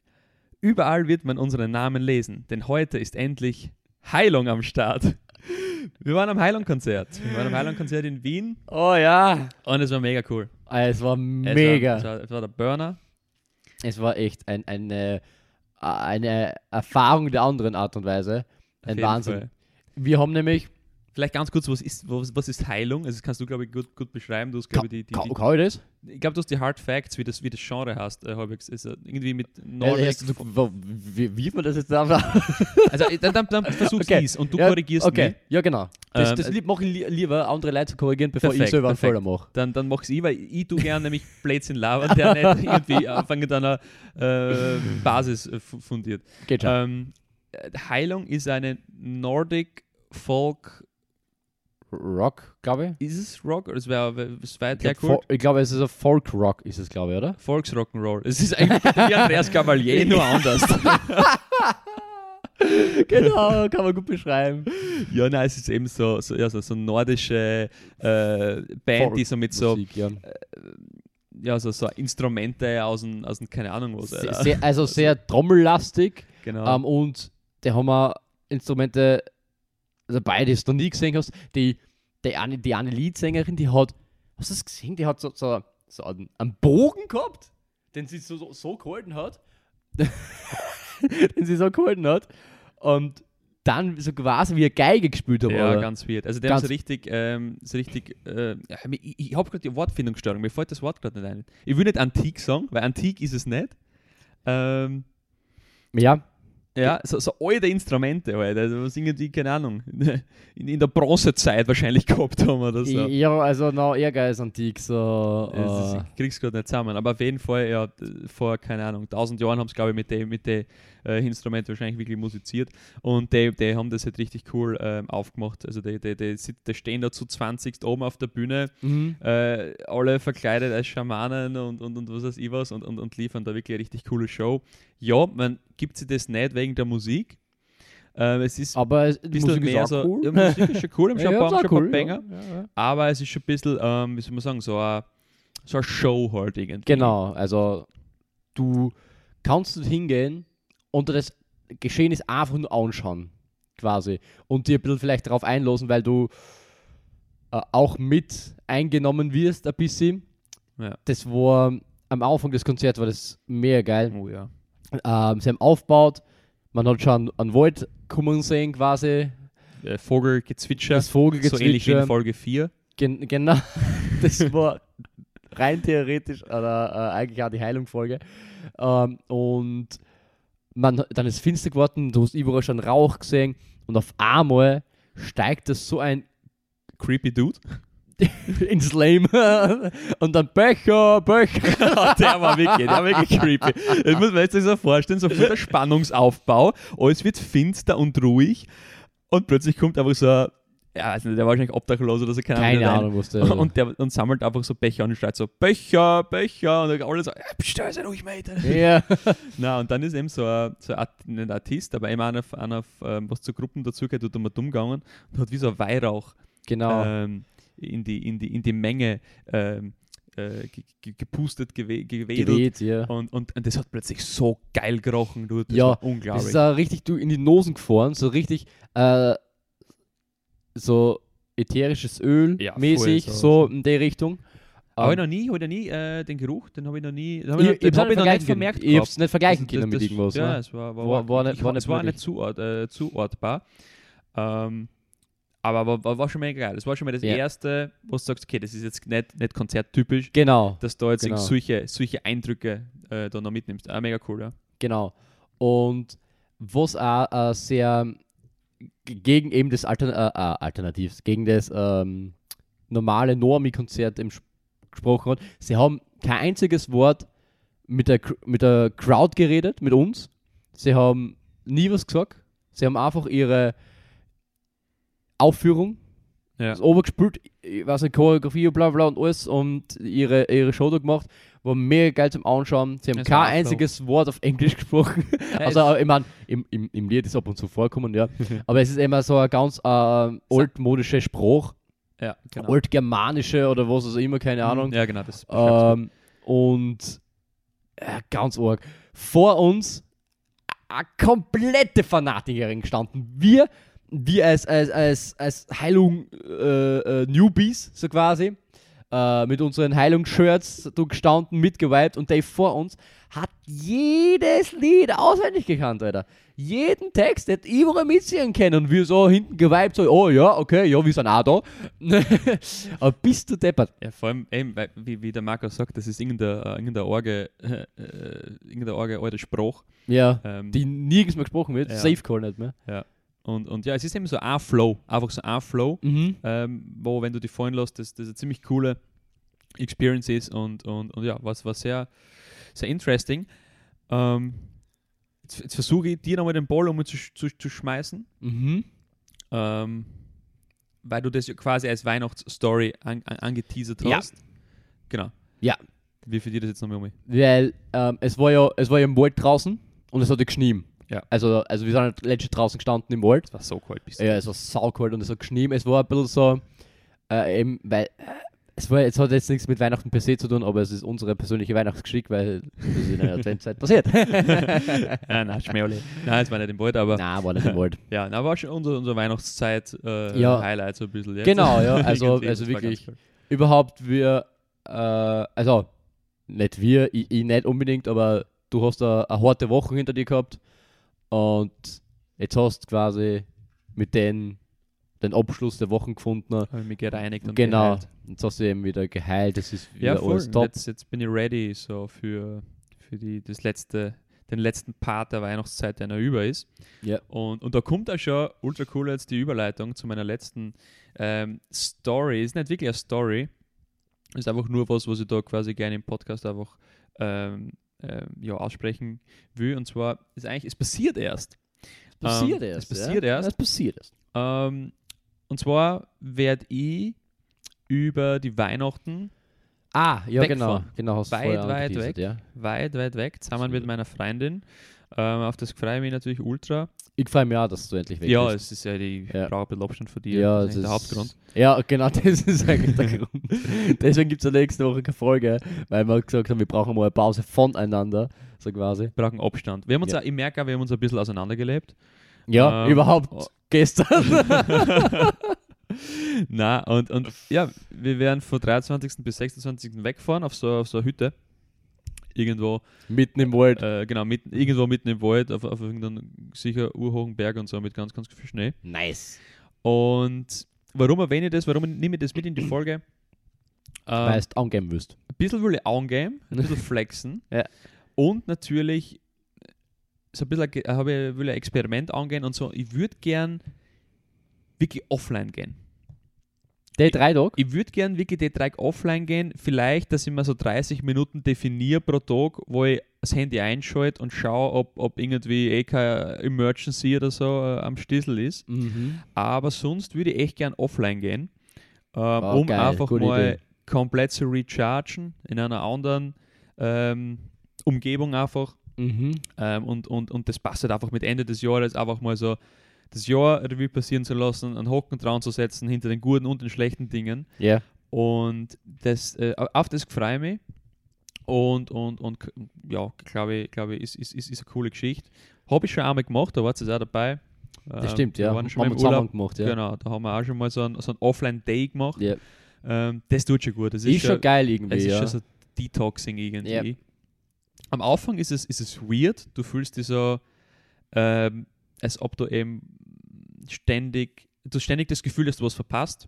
Überall wird man unseren Namen lesen, denn heute ist endlich Heilung am Start. Wir waren am Heilung-Konzert. Wir waren am Heilung-Konzert in Wien Oh ja! und es war mega cool. Ah, Es war Es mega. War, es, war, es war der Burner. Es war echt ein, eine, eine Erfahrung der anderen Art und Weise. Ein Wahnsinn. Fall. Wir haben nämlich. Vielleicht ganz kurz, was ist, was, was ist Heilung? Also das kannst du, glaube ich, gut, gut beschreiben. Du hast, glaube ich, die, die, die, kann ich das? ich glaube, du hast die Hard Facts, wie das, wie das Genre hast, äh, halbwegs. Also irgendwie mit Nordic. erst, du, wie, wie man das jetzt einfach. also äh, dann, dann, dann versuchst Okay. du es und du ja, korrigierst Okay, mich. ja, genau. Das, Ähm, das lieb, mache ich li lieber, andere Leute zu korrigieren, bevor ich Perfekt, selber einen. Fehler mache. Dann, dann mach's ich, weil ich tu gern nämlich Blödsinn labern, der nicht irgendwie auf irgendeiner äh, Basis äh, fu- fundiert. Geht schon. Ähm, äh, Heilung ist eine Nordic Folk, Rock, glaube ich. ist es Rock? Oder es wäre es weit Ich glaube, glaube, es ist ein Folk Rock, ist es, glaube ich, oder? Volksrock'n'Roll. Es ist eigentlich wie Andreas Cavalier, nur anders. genau, kann man gut beschreiben. ja, nein, es ist eben so, so, ja, so, so nordische äh, Band, die so mit so, Musik, ja. ja, so, so Instrumente aus dem, aus dem, keine Ahnung was. Se- Alter. sehr, also sehr trommellastig genau. ähm, und da haben wir Instrumente die du noch nie gesehen hast. Die, die, eine, die eine Leadsängerin, die hat, hast du das gesehen? Die hat so, so, so einen, einen Bogen gehabt, den sie so, so, so gehalten hat den sie so gehalten hat. Und dann so quasi wie eine Geige gespielt hat. Ja, oder? ganz weird. Also der Ganz- haben so richtig, ähm, so richtig, äh, ich, ich habe gerade die Wortfindungsstörung, mir fällt das Wort gerade nicht ein. Ich will nicht antik sagen, weil antik ist es nicht. Ähm, Ja, ja, so, so alte Instrumente halt, also was irgendwie, keine Ahnung, in, in der Bronzezeit wahrscheinlich gehabt haben oder so. ja, also noch Ehrgeiz antik, so. Das ist- äh, Ich krieg's gerade nicht zusammen, aber auf jeden Fall, ja, vor, keine Ahnung, 1000 Jahren haben sie, glaube ich, mit den mit den, äh, Instrumenten wahrscheinlich wirklich musiziert und die, die haben das halt richtig cool ähm, aufgemacht. Also, die, die, die, die stehen da zu 20 oben auf der Bühne, mhm. äh, alle verkleidet als Schamanen und, und, und was weiß ich was und, und, und liefern da wirklich eine richtig coole Show. Ja, man gibt sich das nicht wegen der Musik. Ähm, es ist Aber es, ein bisschen Musik ist mehr auch so. cool. Ja, Musik ist schon cool, ein Ja, auch schon cool, Banger. ja. Aber es ist schon ein bisschen, ähm, wie soll man sagen, so eine, so eine Show halt irgendwie. Genau, also du kannst dort hingehen und das Geschehen ist einfach nur anschauen, quasi. Und dir ein bisschen vielleicht darauf einlosen, weil du äh, auch mit eingenommen wirst ein bisschen. Das war am Anfang des Konzerts war das mega geil. Oh ja. Ähm, sie haben aufgebaut, man hat schon einen Wald kommen sehen quasi, Äh, Vogelgezwitscher, das Vogelgezwitscher. so ähnlich wie in Folge 4. Gen genau, das war rein theoretisch oder äh, eigentlich auch die Heilungsfolge. Ähm, und man, dann ist es finster geworden, du hast überall schon Rauch gesehen und auf einmal steigt das so ein Creepy Dude. ins Lame und dann Becher, Becher. der war wirklich, der war wirklich creepy. Das muss man sich so vorstellen, so voll der Spannungsaufbau, alles wird finster und ruhig und plötzlich kommt einfach so ein, ja, weiß nicht, der war wahrscheinlich obdachlos oder so, keine, Keine Ahnung. Ahnung, was der. Und, der, und sammelt einfach so Becher und schreit so, Becher, Becher, und dann alle so, ja, bestell sei ruhig, Mate. ja. Na, und dann ist eben so ein, so ein nicht Artist, aber eben einer, einer ähm, was zu Gruppen dazugehört, und dumm gegangen und hat wie so ein Weihrauch Genau. ähm, in, die, in, die, in die Menge ähm, äh, ge- ge- gepustet, gewe gewedelt. Geweht, ja. Und, und, und das hat plötzlich so geil gerochen, du. Das Ja, war Das unglaublich. ist auch richtig du in die Nosen gefahren, so richtig äh, so ätherisches Öl Ja, mäßig, voll, so, so- in die Richtung. habe ich Ähm, noch nie, hab ich noch nie äh, den Geruch, den habe ich noch nie, den ich, habe ich, ich, den hab's hab ich noch nicht vergleichen vermerkt. Ich hab's nicht vergleichen Das- können mit das- irgendwas. Ja, ne? es war, war, War- war nicht- ich- war nicht es war nicht zuort, äh, zuortbar. Ähm, aber war, war, war schon mega geil. Das war schon mal das Ja. erste, wo du sagst, okay, das ist jetzt nicht, nicht konzerttypisch, Genau, dass du jetzt Genau. solche, solche Eindrücke äh, da noch mitnimmst. Ah, mega cool, ja. genau. Und was auch äh, sehr gegen eben das Altern äh, äh, Alternativs, gegen das ähm, normale Normi-Konzert Sp- gesprochen hat, sie haben kein einziges Wort mit der, mit der Crowd geredet, mit uns. Sie haben nie was gesagt. Sie haben einfach ihre Aufführung Ja. das obergespielt, ich weiß nicht, Choreografie, bla bla und alles und ihre, ihre Show da gemacht. War mega geil zum Anschauen. Sie haben war kein einziges Wort auf Englisch gesprochen. also, ich meine, im, im, im Lied ist ab und zu vorkommen, ja. Aber es ist immer so eine ganz äh, altmodische Sprache, ja, genau. altgermanische oder was auch immer, keine Ahnung. Ja, genau, das Ähm, und äh, ganz arg. Vor uns eine komplette Fanatikerin gestanden. Wir, wir als, als, als, als Heilung äh, äh, Newbies, so quasi, äh, mit unseren Heilungsshirts gestanden, mitgeweibt und der vor uns hat jedes Lied auswendig gekannt, Alter. Jeden Text, der hat überall mitsingen können. Und wir so hinten geweibt, so, oh ja, okay, ja, wir sind auch da. Aber bist du deppert? Ja, vor allem, eben, weil, wie, wie der Marco sagt, das ist irgendeine, äh, irgendeine Orge, äh, äh, irgendeine Orge, alte Spruch. Ja. Ähm, die nirgends mehr gesprochen wird. Ja. Safe Call nicht mehr. Und, und ja, es ist eben so ein Flow, einfach so ein Flow, Mhm. ähm, wo, wenn du die fallen lässt, das, das eine ziemlich coole Experience ist und, und, und ja, was war sehr, sehr interesting. Ähm, jetzt, jetzt versuche ich dir nochmal den Ball um zu, zu, zu schmeißen, Mhm. ähm, weil du das ja quasi als Weihnachtsstory an, an, angeteasert Ja. hast. Genau. Ja. Wie für dir das jetzt nochmal um? Weil ähm, es war ja es war ja im Wald draußen und es hat ja geschnien. Ja. Also, also wir sind halt letztlich draußen gestanden im Wald. Es war so kalt bis Ja, es war saukalt und es hat geschnien. Es war ein bisschen so, äh, eben, weil äh, es, war, es hat jetzt nichts mit Weihnachten per se zu tun, aber es ist unsere persönliche Weihnachtsgeschick, weil das in der Adventszeit passiert. ja, nein, Schmäuli. Nein, es war nicht im Wald, aber Nein, war nicht im Wald. ja, na, war schon unser, unsere Weihnachtszeit äh, Ja. Highlight so ein bisschen. Jetzt. Genau, ja, also- also wirklich. Überhaupt wir, äh, also nicht wir, ich, ich nicht unbedingt, aber du hast eine, eine harte Woche hinter dir gehabt und jetzt hast du quasi mit denen den Abschluss der Wochen gefunden. Habe ich mich gereinigt und genau. geheilt. Jetzt hast du eben wieder geheilt, das ist wieder Ja, voll. alles top. Jetzt, jetzt bin ich ready so für, für die, das letzte, den letzten Part der Weihnachtszeit, der noch über ist. Ja. Und, und da kommt auch schon ultra cool jetzt die Überleitung zu meiner letzten ähm, Story. Ist nicht wirklich eine Story, ist einfach nur was, was ich da quasi gerne im Podcast einfach ähm, ähm, ja, aussprechen will. Und zwar ist eigentlich, es passiert erst. passiert Ähm, erst. es passiert ja? erst. Es passiert erst. Ähm, und zwar werde ich über die Weihnachten Ah, ja, Wegfahren. genau. genau Weit, weit weg. Ja. weit, weit weg, zusammen mit meiner Freundin. Ähm, auf das freue ich mich natürlich ultra. Ich freue mich auch, dass du endlich weg ja, bist. es ist ja die Ja. bisschen Abstand von dir. Ja, das ist der Hauptgrund. Ja, genau, das ist eigentlich der Grund. Deswegen gibt es ja nächste Woche keine Folge, weil wir gesagt haben, wir brauchen mal eine Pause voneinander, so quasi. Wir brauchen Abstand. Wir haben uns Ja. auch, ich merke auch, wir haben uns ein bisschen auseinandergelebt. Ja, Ähm, überhaupt oh. gestern. Na und, und ja, wir werden von 23. bis 26. wegfahren auf so, auf so eine Hütte. Irgendwo, Mitten im Wald. äh, genau, mitten, irgendwo mitten im Wald, auf, auf irgendeinem sicher urhohen Berg und so mit ganz, ganz viel Schnee. Nice. Und warum erwähne ich das? Warum nehme ich das mit in die Folge? Ähm, Weil du angeben wirst. ein bisschen will ich angeben, ein bisschen flexen. Ja. Und natürlich so ein bisschen Ge- habe ich, will ich ein Experiment angehen und so. Ich würde gern wirklich offline gehen. Der drei Tage? Ich würde gern wirklich die drei offline gehen. Vielleicht, dass ich mir so 30 Minuten definiere pro Tag, wo ich das Handy einschalte und schaue, ob, ob irgendwie eh keine Emergency oder so äh, am Stissel ist. Mhm. Aber sonst würde ich echt gern offline gehen, ähm, Wow, um geil, einfach mal Idee. komplett zu rechargen in einer anderen ähm, Umgebung einfach. Mhm. Ähm, und, und, und das passt halt einfach mit Ende des Jahres einfach mal so das Jahr Revue passieren zu lassen, einen Hocken dran zu setzen hinter den guten und den schlechten Dingen. Ja. Und das, äh, auf das freue ich mich. Und, und, und ja, glaube ich, glaube ich ist, ist, ist, ist eine coole Geschichte. Habe ich schon einmal gemacht, da war es auch dabei. Das Ähm, stimmt, ja. Haben waren wir schon zusammen gemacht, ja. Genau, da haben wir auch schon mal so ein, so ein Offline-Day gemacht. Ja. Ähm, das tut schon gut. Das Ist, schon geil irgendwie, es ist ja. schon so Detoxing irgendwie. Ja. Am Anfang ist es, ist es weird. Du fühlst dich so, ähm, als ob du eben ständig, du hast ständig das Gefühl, dass du was verpasst.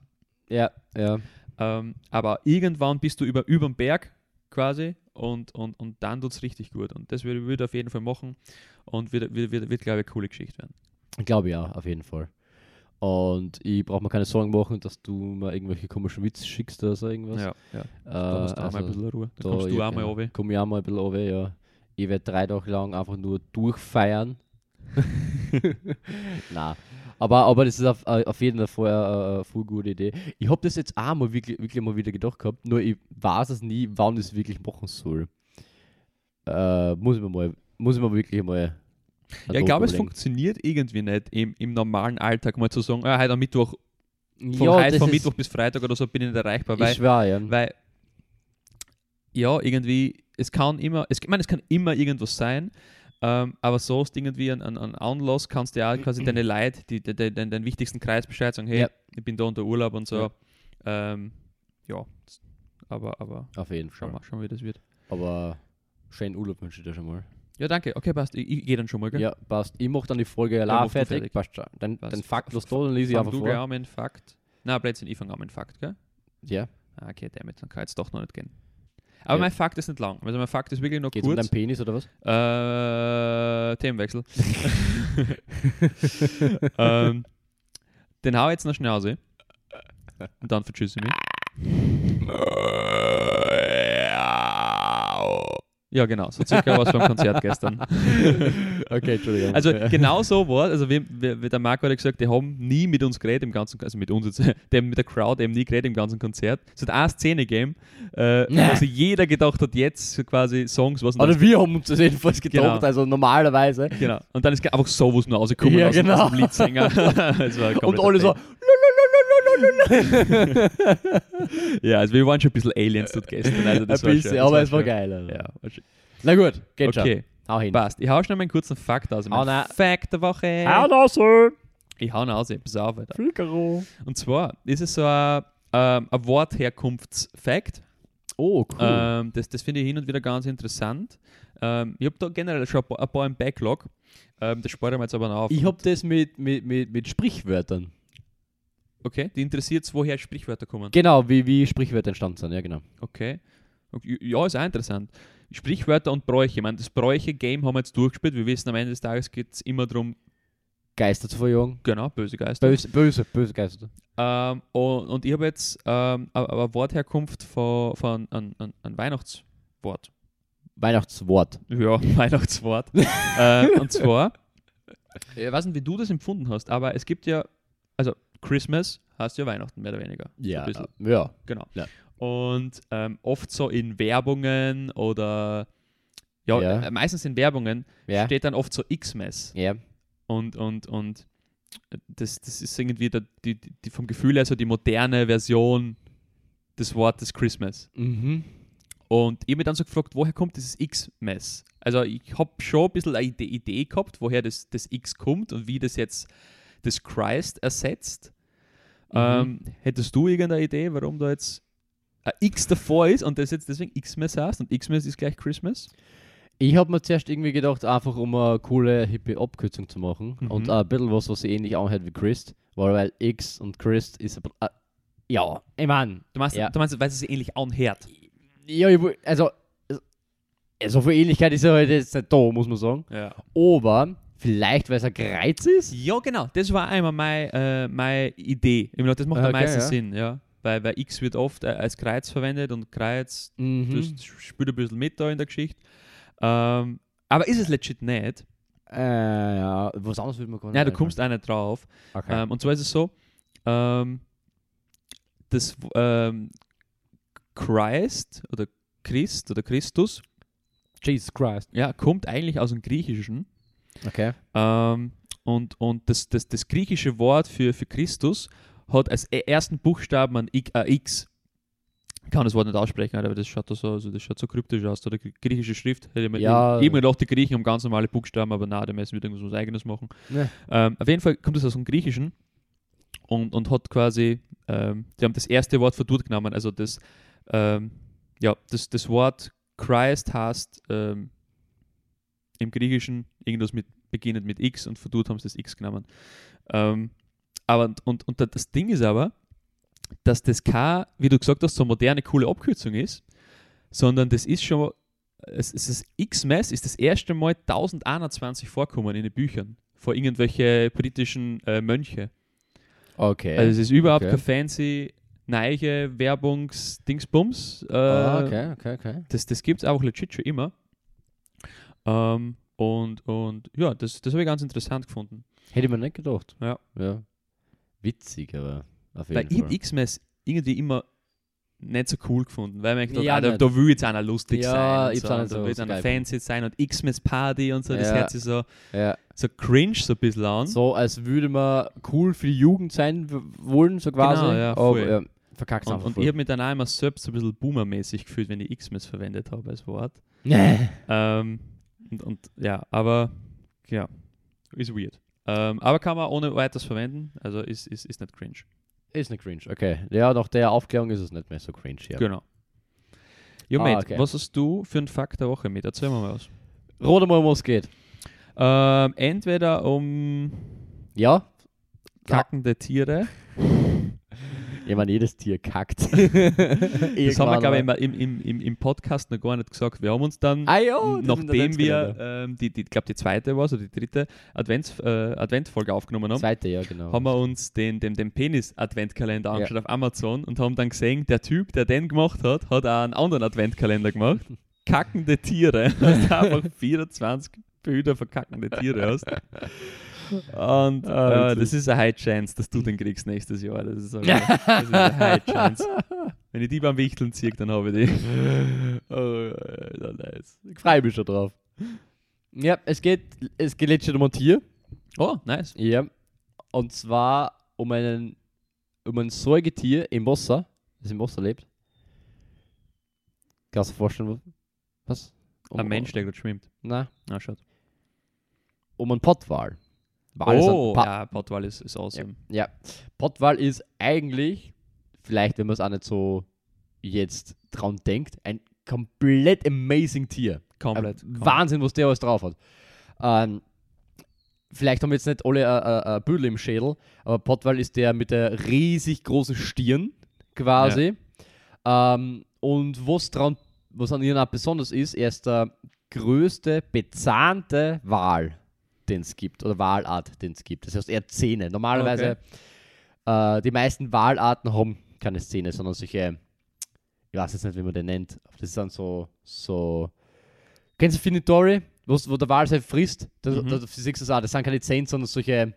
ja, ja. Ähm, aber irgendwann bist du über, über den Berg quasi und, und, und dann tut es richtig gut. Und das würde ich auf jeden Fall machen und wird, wird, wird, wird glaube ich, eine coole Geschichte werden. Glaube ich auch, auf jeden Fall. Und ich brauche mir keine Sorgen machen, dass du mir irgendwelche komischen Witze schickst oder so irgendwas. Ja, ja. Äh, Da hast du auch mal ein also bisschen Ruhe. Da da kommst du ja, auch mal genau. runter. Komm ich auch mal ein bisschen runter, ja. Ich werde drei Tage lang einfach nur durchfeiern. Na, aber, aber das ist auf, äh, auf jeden Fall eine, eine voll gute Idee. Ich habe das jetzt auch mal wirklich, wirklich mal wieder gedacht gehabt, nur ich weiß es nie, wann ich es wirklich machen soll. Äh, muss ich mir mal, muss mir wirklich mal. Ja, ich glaube, es funktioniert irgendwie nicht im, im normalen Alltag mal zu sagen, ah, heute am Mittwoch, von, Ja, heute von Mittwoch bis Freitag oder so bin ich nicht erreichbar, Ich weil, schwör, ja. weil ja, irgendwie, es kann immer, es, ich meine, es kann immer irgendwas sein, ähm, aber so ist irgendwie ein, ein, ein Anlass, kannst du ja auch quasi deine Leute, die, die, die, den, den wichtigsten Kreis Bescheid sagen, hey, Ja. ich bin da unter Urlaub und so. Ja. Ähm, ja aber, aber Auf jeden schauen Fall. wir, schauen wir, wie das wird. Aber schönen Urlaub wünsche ich dir schon mal. Ja, danke. Okay, passt. Ich, ich gehe dann schon mal, gell? Ja, passt. Ich mache dann die Folge Ja, allein du fertig. fertig. Passt schon. Dann, Passt. dann Fakt los da, dann lese ich einfach du gleich vor. an mit dem Fakt. Nein, Blödsinn, ich fange an dem Fakt, gell? Ja. Ah, okay, damit, dann kann jetzt doch noch nicht gehen. Aber Ja. mein Fakt ist nicht lang. Also mein Fakt ist wirklich nur Geht's um kurz. deinen Penis oder was? Äh, Themenwechsel. ähm, den hau ich jetzt noch schnell aus. eh? Und dann vertschüsse ich mich. Ja, genau. So circa was beim Konzert gestern. okay, Entschuldigung. Also genau so war Also wir, wir, wir- der Marco hat gesagt, die haben nie mit uns geredet im ganzen, also mit uns jetzt, die haben mit der Crowd eben nie geredet im ganzen Konzert. Es hat eine Szene gegeben, äh, Nee. also jeder gedacht hat, jetzt quasi Songs, was Oder wir haben uns das jedenfalls gedacht, Genau. also normalerweise. Genau. Und dann ist einfach sowas nur rausgekommen Ja, aus, genau. aus dem Liedsänger. Es war Und alle so. Ja, also wir waren schon ein bisschen Aliens dort gestern. Also ein das war bisschen, schön, das aber es war geil. Alter. Ja, war. Na gut, geht schon. Okay, Hau hin. passt. Ich hau schnell meinen kurzen Fakt aus. Hau Mein. Fact der Woche. da so, Ich hau ihn aus, pass auf, Alter. Figaro. Und zwar ist es so ein, ähm, ein Wortherkunftsfakt. Oh, cool. Ähm, das das finde ich hin und wieder ganz interessant. Ähm, ich habe da generell schon ein paar, ein paar im Backlog. Ähm, das spare ich mir jetzt aber noch auf. ich habe das mit, mit, mit, mit Sprichwörtern. Okay, die interessiert es, woher Sprichwörter kommen. Genau, wie, wie Sprichwörter entstanden sind, ja genau. Okay. Ja, ist auch interessant. Sprichwörter und Bräuche. Ich meine, das Bräuche-Game haben wir jetzt durchgespielt. Wir wissen, am Ende des Tages geht es immer darum, Geister zu verjagen. genau, böse Geister. Böse, böse, böse Geister. Ähm, und, und ich habe jetzt ähm, eine, eine Wortherkunft von, von einem ein, ein Weihnachtswort. Weihnachtswort. Ja, Weihnachtswort. äh, und zwar, ich weiß nicht, wie du das empfunden hast, aber es gibt ja, also Christmas heißt ja Weihnachten, mehr oder weniger. So ein bisschen. ja. Genau. Ja. Und ähm, oft so in Werbungen oder ja, Ja. Äh, meistens in Werbungen Ja. steht dann oft so X-Mess. Ja. Und, und, und das, das ist irgendwie der, die, die, vom Gefühl her so die moderne Version des Wortes Christmas. Mhm. Und ich habe mich dann so gefragt, woher kommt dieses X-Mess? Also ich habe schon ein bisschen eine Idee, Idee gehabt, woher das, das X kommt und wie das jetzt das Christ ersetzt. Mhm. Ähm, hättest du irgendeine Idee, warum da jetzt ein X davor ist und das jetzt deswegen X-Mess heißt und X-Mess ist gleich Christmas? Ich habe mir zuerst irgendwie gedacht, einfach um eine coole, hippe Abkürzung zu machen Mhm. und ein bisschen was, was sich ähnlich anhört wie Christ, weil, weil X und Christ ist ein äh, ja, ich mein, Du meinst, Ja. du meinst weil es sich ähnlich anhört? ja, ich, also, äh, so viel Ähnlichkeit ist ja halt jetzt nicht da, muss man sagen, Ja. aber vielleicht, weil es ein Kreuz ist, Ja, genau. Das war einmal meine, äh, meine Idee. Ich meine, das macht Okay, am meisten ja. Sinn, ja. Weil, weil X wird oft äh, als Kreuz verwendet und Kreuz mhm. Spielt ein bisschen mit da in der Geschichte. Ähm, aber ist es legit nicht? äh, ja, was anderes würde man gar nicht Ja, du kommst auch nicht drauf. Okay. Ähm, und zwar ist es so, ähm, das ähm, Christ oder Christ oder Christus Jesus Christ. ja, kommt eigentlich aus dem Griechischen. Okay. Ähm, und und das, das, das griechische Wort für, für Christus hat als e- ersten Buchstaben ein X. Ich kann das Wort nicht aussprechen, aber das schaut so, also das schaut so kryptisch aus. Oder gr- griechische Schrift. Hätte mir Ja. eben gedacht, die Griechen haben ganz normale Buchstaben, aber nein, die müssen wieder irgendwas was Eigenes machen. Ja. Ähm, auf jeden Fall kommt es aus dem Griechischen und, und hat quasi, ähm, die haben das erste Wort verdurrt genommen. Also das, ähm, ja, das, das Wort Christ heißt ähm, im Griechischen irgendwas mit beginnend mit X und verdurrt haben sie das X genommen. Ähm, aber und, und, das Ding ist aber, dass das kein, wie du gesagt hast, so eine moderne, coole Abkürzung ist, sondern das ist schon, es, es ist X-Mess ist das erste Mal 1021 vorkommen in den Büchern vor irgendwelche britischen äh, Mönche. Okay. Also es ist überhaupt okay. kein fancy, neue Werbungsdingsbums. Äh, ah, okay, okay, okay. Das, das gibt es auch legit schon immer. Ähm, und, und ja, das, das habe ich ganz interessant gefunden. Hätte man nicht gedacht. Ja. Ja. Witzig, aber auf Weil jeden ich habe Fall. X-Mess irgendwie immer nicht so cool gefunden, weil man gedacht, Ja, ah, da, da will jetzt einer lustig Ja, sein. ich so, da so- will jetzt einer fancy sein und X-Mess Party und so, das Ja. hört sich so, Ja. so cringe so ein bisschen an. So, als würde man cool für die Jugend sein wollen, so quasi. Genau, ja, aber voll. ja, verkackst Und, und ich habe mich dann auch immer selbst so ein bisschen boomermäßig gefühlt, wenn ich X-Mess verwendet habe als Wort. Nee. Ähm, und, und ja, aber ja, ist weird. Ähm, aber kann man ohne weiteres verwenden, also ist, ist, ist nicht cringe. Ist nicht cringe, okay. Ja, nach der Aufklärung ist es nicht mehr so cringe, ja. Genau. Ja, Ah, Mate, okay. was hast du für einen Fakt der Woche mit? Erzähl mal was. Rot mal, um was geht. Ähm, entweder um Ja? kackende Tiere. Ich meine, jedes Tier kackt. Das haben wir, glaube ich, im, im, im, im, Podcast noch gar nicht gesagt. Wir haben uns dann, Ah ja, ein nachdem wir, ähm, die, die, ich glaube, die zweite war, so die dritte Advents, äh, Adventfolge aufgenommen haben, Zweite, ja, genau. haben wir uns den, den, den Penis-Adventkalender Ja. angeschaut auf Amazon und haben dann gesehen, der Typ, der den gemacht hat, hat auch einen anderen Adventkalender gemacht. Kackende Tiere. Du einfach 24 Bilder von kackende Tiere hast. Und Ah, äh, das ist eine High Chance, dass du den kriegst nächstes Jahr. Das ist, eine, das ist eine High Chance. Wenn ich die beim Wichteln ziehe, dann habe ich die. oh, nice. Ich freue mich schon drauf. Ja, es geht, es geht letztlich um ein Tier. Oh, nice. Ja. Und zwar um einen, um ein Säugetier im Wasser, das im Wasser lebt. Kannst du dir vorstellen, was? Um, Ein Mensch, der gerade schwimmt. Nein, Na, schaut. um einen Pottwal. Sind Oh, Pa- ja, Pottwal ist, ist awesome. Ja, Pottwal ist eigentlich, vielleicht wenn man es auch nicht so jetzt dran denkt, ein komplett amazing Tier. Komplett. Ein Wahnsinn, was der alles drauf hat. Ähm, vielleicht haben jetzt nicht alle ein Büdel im Schädel, aber Pottwal ist der mit der riesig großen Stirn quasi. Ähm, und was, dran, was an ihnen auch besonders ist, er ist der größte bezahnte Wal, den es gibt, oder Walart, den es gibt. Das heißt, er hat Zähne. Normalerweise, äh, die meisten Walarten haben keine Zähne, sondern solche, ich weiß jetzt nicht, wie man den nennt, das ist dann so, so, kennst du Finitori, wo, wo der Wal sich frisst? Da, Mhm. da, da siehst du es auch, das sind keine Zähne, sondern solche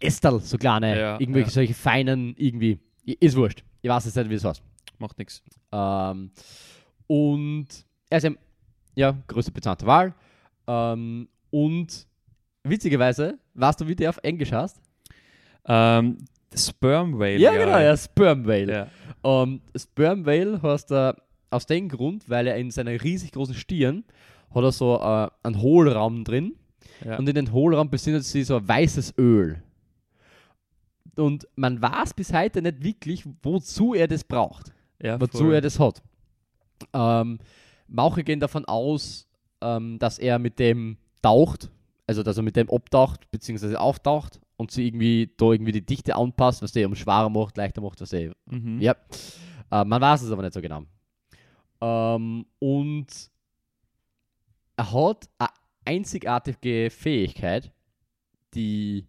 Ästel, so kleine, Ja, irgendwelche ja. solche feinen, irgendwie, ist wurscht. Ich weiß jetzt nicht, wie es heißt. Macht nichts. Ähm, und er ist ein, ja, größte bezahnte Wahl. Ähm, und witzigerweise, weißt du, wie der auf Englisch heißt? Ähm, Sperm Whale. Ja, genau, ja, Sperm Whale. Ja. Ähm, Sperm Whale heißt er aus dem Grund, weil er in seiner riesig großen Stirn hat er so äh, einen Hohlraum drin Ja. und in den Hohlraum befindet sich so ein weißes Öl. Und man weiß bis heute nicht wirklich, wozu er das braucht. ja, wozu voll. er das hat. Ähm, manche gehen davon aus, ähm, dass er mit dem taucht, also dass er mit dem abtaucht bzw. auftaucht und sie irgendwie da irgendwie die Dichte anpasst, was der um schwerer macht, leichter macht, was er. Mhm. Ja. Äh, man weiß es aber nicht so genau. Ähm, und er hat eine einzigartige Fähigkeit, die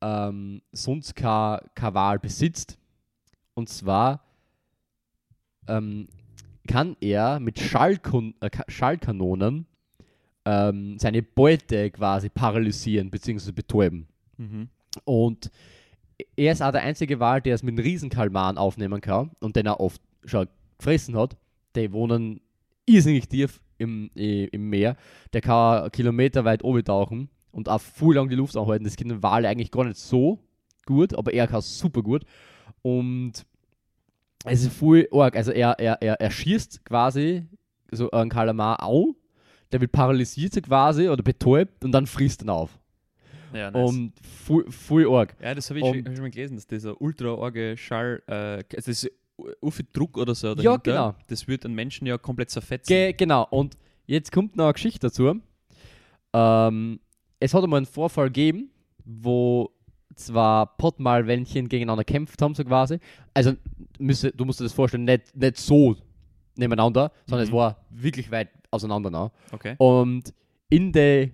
ähm, sonst kein, Wal besitzt. Und zwar ähm, kann er mit Schallkon äh, Ka- Schallkanonen ähm, seine Beute quasi paralysieren bzw. betäuben. Mhm. Und er ist auch der einzige Wal, der es mit einem Riesenkalman aufnehmen kann und den er oft schon gefressen hat. Die wohnen irrsinnig tief im, i- im Meer. Der kann Kilometer weit oben tauchen und auch viel lang die Luft anhalten. Das können Wale eigentlich gar nicht so gut, aber er kann super gut. Und es ist viel arg. Also er, er, er, er schießt quasi so einen Kalamar au, der wird paralysiert quasi oder betäubt und dann frisst ihn auf. Ja, nice. Und viel, viel arg. ja, das habe ich, schon- schon mal gelesen, dass dieser ultra arge Schall, äh, also das ist viel Druck oder so Ja, dahinter. genau. Das wird einen Menschen ja komplett zerfetzen. Ge genau, und jetzt kommt noch eine Geschichte dazu. Ähm, es hat einmal einen Vorfall gegeben, wo zwei Pottmalwändchen gegeneinander gekämpft haben, so quasi. Also, müsse, du musst dir das vorstellen, nicht, nicht so nebeneinander, sondern Mhm. es war wirklich weit auseinander. Noch. Okay. Und in der,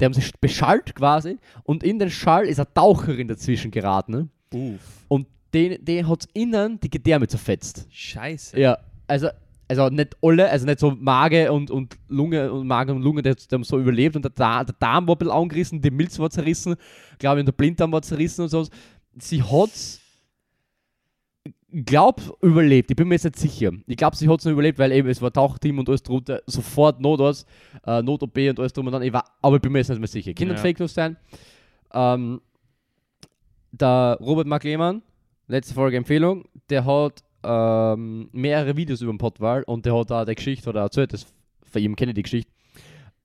die haben sich beschallt quasi, und in den Schall ist eine Taucherin dazwischen geraten. Ne? Uff. Und den, den hat innen die Gedärme zerfetzt. Scheiße. Ja, also, also nicht alle, also nicht so Mage und, und Lunge und Magen und Lunge, die, die haben so überlebt und der, Da- der Darm war ein bisschen angerissen, die Milz war zerrissen, glaube ich, und der Blinddarm war zerrissen und so. Sie hat's, glaub, überlebt. Ich bin mir jetzt nicht sicher. Ich glaube, sie hat es noch überlebt, weil eben es war Tauchteam und alles drunter, sofort Notarzt, äh, Not-OP und alles drum und dann. Ich war, aber ich bin mir jetzt nicht mehr sicher. Ja. ja. Fake News sein. Ähm, der Robert Mark Lehmann, letzte Folge Empfehlung, der hat ähm, mehrere Videos über den Pottwal und der hat da die Geschichte oder erzählt, das von ihm kenne ich die Geschichte.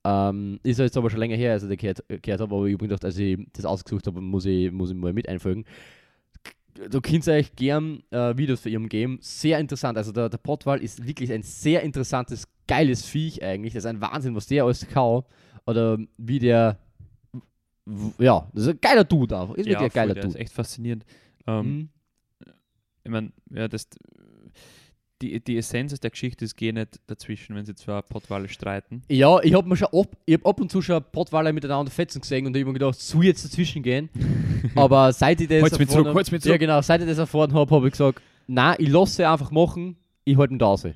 Ähm, ist jetzt aber schon länger her, als ich die gehört, gehört habe, aber ich habe gedacht, als ich das ausgesucht habe, muss ich, muss ich mal mit einfolgen. Du könnt euch gern äh, Videos für ihn geben. Sehr interessant. Also der, der Pottwal ist wirklich ein sehr interessantes, geiles Viech eigentlich. Das ist ein Wahnsinn, was der alles kann. Oder wie der. Ja, das ist ein geiler Dude einfach. Ist ja, wirklich ein voll, geiler der ist Dude. echt faszinierend. Ähm, Mhm. Ich meine, ja, das, die, die Essenz aus der Geschichte ist geh nicht dazwischen, wenn sie zwei Pottwale streiten. Ja, ich habe mir schon ab, ich hab ab und zu schon Pottwaler miteinander fetzen gesehen und ich habe mir gedacht, soll ich jetzt dazwischen gehen? Aber seit ich das erfahren zurück, hab- Ja, genau, seit ich das erfahren habe, habe ich gesagt, nein, ich lasse sie einfach machen, ich halte ihn da raus. Nein,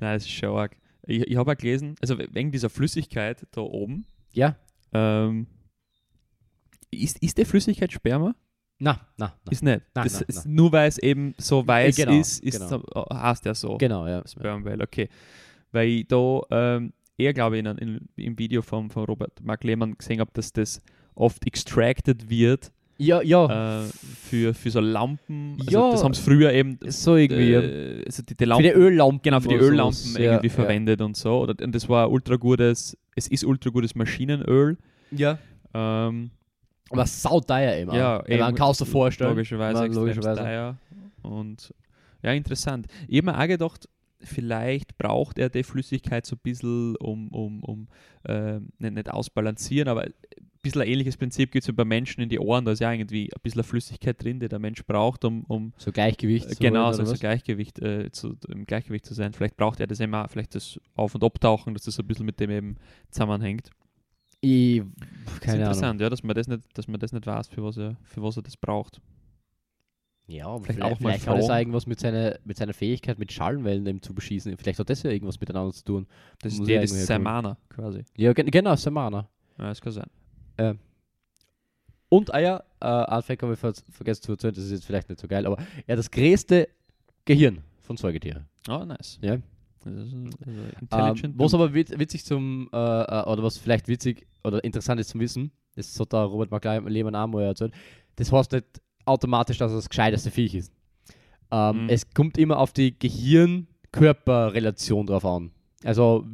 das ist schon arg. Ich, ich habe auch gelesen, also wegen dieser Flüssigkeit da oben, Ja? ähm, ist, ist der Flüssigkeit Sperma? Na, na, na. Ist nicht. Nein, das nein, ist, Nur weil es eben so weiß genau, ist, ist genau. so, heißt der so. Genau, ja. Sperm Whale, okay. Weil ich da ähm, eher, glaube ich, in, in, im Video von, von Robert Mark Lehmann gesehen habe, dass das oft extracted wird Ja, ja, äh, für, für so Lampen. Also Ja. das haben sie früher eben so irgendwie. ja. äh, also die, die für Lampen, die Öllampen. genau, für die Öllampen sowas. irgendwie ja, verwendet und so. Oder, und das war ultra gutes, es ist ultra gutes Maschinenöl. Ja. Ähm, Aber sauteuer immer. Ja, Wenn man eben, kann es dir vorstellen. logischerweise logischerweise. teuer. Und Ja, interessant. Ich habe mir auch gedacht, vielleicht braucht er die Flüssigkeit so ein bisschen, um, um, um äh, nicht, nicht ausbalancieren, aber ein bisschen ein ähnliches Prinzip gibt es ja bei Menschen in die Ohren, da ist ja irgendwie ein bisschen Flüssigkeit drin, die der Mensch braucht, um, um So Gleichgewicht. äh, zu genau so, so was? Gleichgewicht, äh, zu, im Gleichgewicht zu sein. Vielleicht braucht er das immer, vielleicht das Auf- und Abtauchen, dass das ein bisschen mit dem eben zusammenhängt. Ich, Das ist keine Ahnung. interessant, ja, dass man das nicht, dass man das nicht weiß, für was er, für was er das braucht. Ja, aber Vielleicht vielleicht, auch mal vielleicht hat es auch irgendwas mit seiner, mit seiner Fähigkeit, mit Schallwellen eben zu beschießen. Vielleicht hat das ja irgendwas miteinander zu tun. Das Muss ist ja der, das ist sein. Mana quasi. Ja, gen genau, Samana. Ja, das kann sein. Und Eier, äh, Anfang habe ich ver vergessen zu erzählen, das ist jetzt vielleicht nicht so geil, aber er hat das größte Gehirn von Säugetieren. Oh, nice. Ja. Ein Ähm, was aber wit witzig zum, äh, äh, oder was vielleicht witzig oder interessant ist zum Wissen, das hat der Robert McLean Lehmann auch erzählt, das heißt nicht automatisch, dass er das gescheiteste Viech ist. Ähm, Mhm. Es kommt immer auf die Gehirn-Körper-Relation drauf an. Also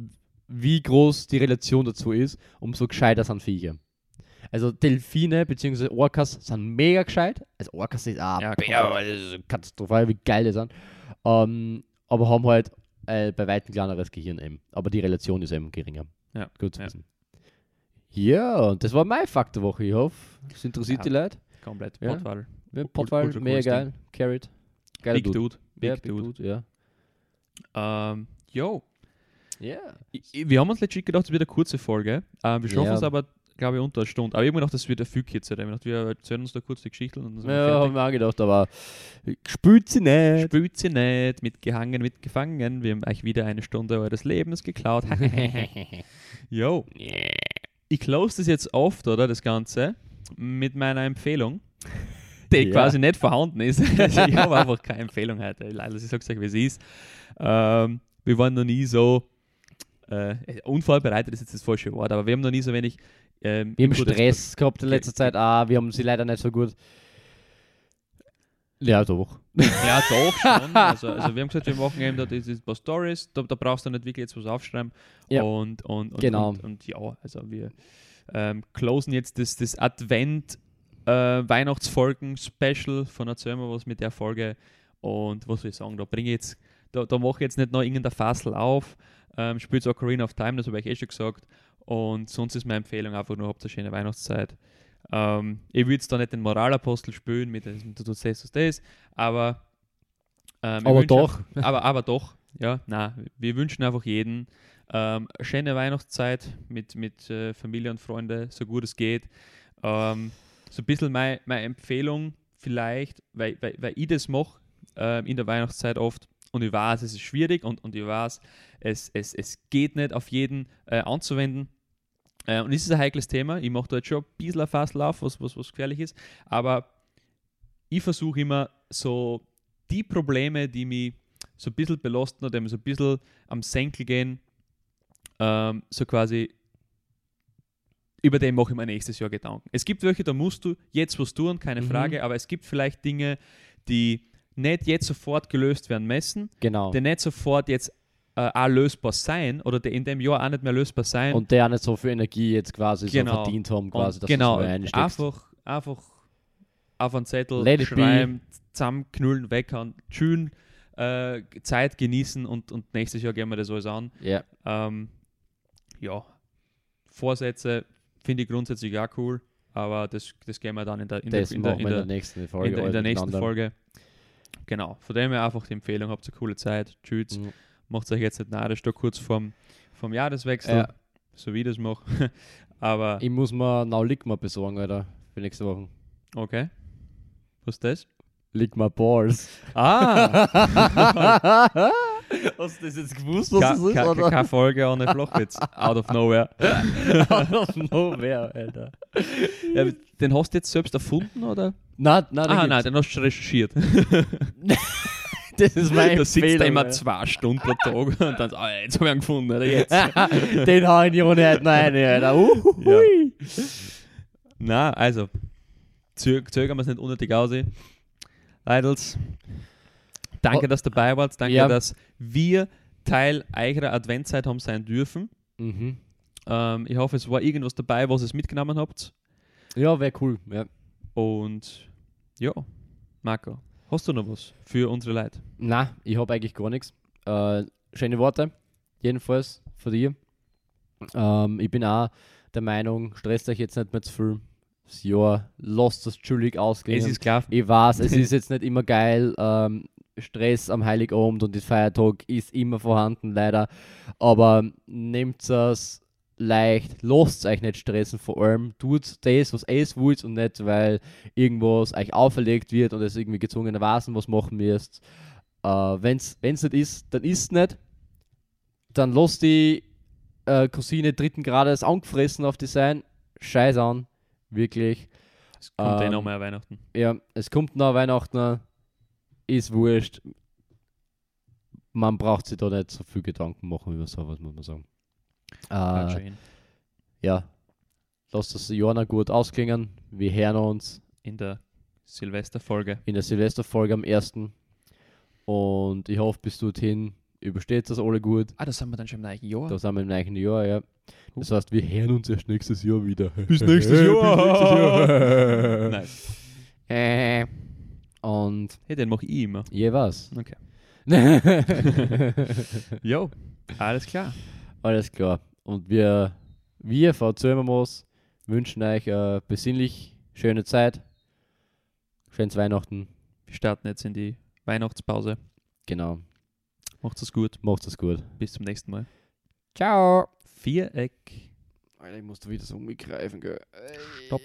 wie groß die Relation dazu ist, umso gescheiter sind Viecher. Also Delfine bzw. Orcas sind mega gescheit. Also Orcas ist auch Ja, katastrophal, wie geil die sind. Ähm, aber haben halt äh, bei weitem kleineres Gehirn eben. Aber die Relation ist eben geringer. Ja, Gut zu ja. wissen. Ja, und das war mein Fakt der Woche. Ich hoffe, es interessiert Ja. die Leute. komplett Ja. Ja, Potwall, ultra mega Ding. geil. Carrot. Geiler Big Dude. Dude. Big Ja, Dude. ja. Ähm, yo. Ja. I- Wir haben uns legit gedacht, es wird eine kurze Folge. Ähm, wir schaffen Ja. es aber, glaube ich, unter einer Stunde. Aber ich habe mir gedacht, das wird ein viel kürzer. Ich habe gedacht, wir erzählen uns da kurz die Geschichte und dann sind Ja, haben wir auch gedacht, aber spült sie nicht. Spült sie nicht, mit gehangen, mit gefangen. Wir haben euch wieder eine Stunde eures Lebens geklaut. Yo. Ich close das jetzt oft, oder, das Ganze, mit meiner Empfehlung, die Ja. quasi nicht vorhanden ist. Also ich habe einfach keine Empfehlung heute. Leider, ich sage euch, wie es ist. Ähm, wir waren noch nie so, äh, unvorbereitet ist jetzt das falsche Wort, aber wir haben noch nie so wenig ähm, Wir haben Input- Stress gehabt in letzter Zeit. Ah, wir haben sie leider nicht so gut. Ja, doch. Ja, doch schon. Also, also wir haben gesagt, wir machen eben da diese paar Stories, da, da brauchst du nicht wirklich jetzt was aufschreiben. Ja. Und, und, und, Genau. und, und ja, also wir ähm, closen jetzt das, das Advent äh, Weihnachtsfolgen-Special von Erzähl mal was mit der Folge. Und was soll ich sagen, da bringe ich jetzt, da, da mache ich jetzt nicht noch irgendein Fassel auf. Ähm, spielt Ocarina of Time, das habe ich eh schon gesagt. Und sonst ist meine Empfehlung einfach nur, habt eine schöne Weihnachtszeit. Ähm, ich will jetzt da nicht den Moralapostel spielen mit du tust das, das, aber ähm, Aber doch. aber, aber doch, ja, na, wir wünschen einfach jeden ähm, schöne Weihnachtszeit mit, mit äh, Familie und Freunde, so gut es geht. Ähm, so ein bisschen meine, meine Empfehlung vielleicht, weil, weil, weil ich das mache ähm, in der Weihnachtszeit oft und ich weiß, es ist schwierig und, und ich weiß, es, es, es geht nicht auf jeden äh, anzuwenden. Äh, und es ist ein heikles Thema. Ich mache da jetzt schon ein bisschen ein Fasslauf, was, was, was gefährlich ist. Aber ich versuche immer so die Probleme, die mich so ein bisschen belasten oder so ein bisschen am Senkel gehen, ähm, so quasi über den mache ich mir nächstes Jahr Gedanken. Es gibt welche, da musst du jetzt was tun, keine Mhm. Frage, aber es gibt vielleicht Dinge, die nicht jetzt sofort gelöst werden müssen, Genau. die nicht sofort jetzt äh, auch lösbar sein oder die in dem Jahr auch nicht mehr lösbar sein. Und der auch nicht so viel Energie jetzt quasi Genau. so verdient haben, quasi, Und dass genau, du so einfach, einfach auf einen Zettel Let schreiben, zusammenknüllen, weghauen, schön äh, Zeit genießen und, und nächstes Jahr gehen wir das alles an. Ja. Ähm, ja, Vorsätze finde ich grundsätzlich auch cool, aber das, das gehen wir dann in der, in Das der, in der, in wir in der, der nächsten Folge. in der, in der nächsten. Folge. Genau, von dem her einfach die Empfehlung, habt eine coole Zeit, tschüss, Mhm. macht euch jetzt nicht ist da kurz vorm, vom Jahreswechsel, Ja. so wie ich das mache, aber Ich muss mir noch Ligma besorgen, Alter, für nächste Woche. okay, was ist das? Ligma Balls. Ah! Hast du das jetzt gewusst, Ke- ke- Keine Folge ohne Flachwitz. Out of nowhere. Out of nowhere, Alter. Ja, den hast du jetzt selbst erfunden, oder? Nein, nein, Ah, nein, den hast du recherchiert. das ist mein da sitzt er immer Alter. zwei Stunden pro Tag und dann so, ah, jetzt habe ich ihn gefunden, oder jetzt? Den hau ich ohne heute noch rein, Alter. Uhui. Na, also, zö zögern wir es nicht unnötig aus. Leidels, danke, Oh. dass du dabei wart. Danke, Ja. dass wir Teil eurer Adventzeit haben sein dürfen. Mhm. Ähm, ich hoffe, es war irgendwas dabei, was ihr mitgenommen habt. Ja, wäre cool. Ja. Und ja, Marco, Hast du noch was für unsere Leute? Na, ich habe eigentlich gar nichts. Äh, schöne Worte, jedenfalls von dir. Ähm, ich bin auch der Meinung, stresst euch jetzt nicht mehr zu viel. Das Jahr, lasst das chillig ausgehen. Es ist klar. Ich weiß, es ist jetzt nicht immer geil. Ähm, Stress am Heiligabend und der Feiertag ist immer vorhanden, leider. Aber nehmt es leicht, lasst euch nicht stressen, vor allem tut das, was ihr wollt und nicht, weil irgendwas euch auferlegt wird und es irgendwie gezwungenermaßen was machen müsst. Äh, Wenn es nicht ist, dann ist es nicht. Dann lasst die äh, Cousine dritten Grades angefressen auf die sein. Scheiß an, wirklich. Es kommt eh Ähm, noch mehr Weihnachten. Ja, es kommt nach Weihnachten, ist wurscht. Man braucht sich da nicht so viel Gedanken machen über sowas, muss man sagen. Äh, ja, lasst das noch gut ausklingen. Wir hören uns In der Silvesterfolge. in der Silvesterfolge am 1. Und ich hoffe, bis dorthin übersteht das alle gut. Ah, das haben wir dann schon im neuen Jahr. Da sind wir im neuen Jahr, ja. Das heißt, wir hören uns erst nächstes Jahr wieder. Bis nächstes Jahr. Bis nächstes Jahr. Nice. Äh, Und Hey, den mache ich immer. je was. Okay. Jo, alles klar. Alles klar. Und wir, wir von Zömermoos wünschen euch eine besinnlich schöne Zeit. Schönes Weihnachten. Wir starten jetzt in die Weihnachtspause. Genau. Macht's es gut. Macht es gut. Bis zum nächsten Mal. Ciao. Viereck. Alter, ich muss da wieder so umgreifen, gell. Stopp.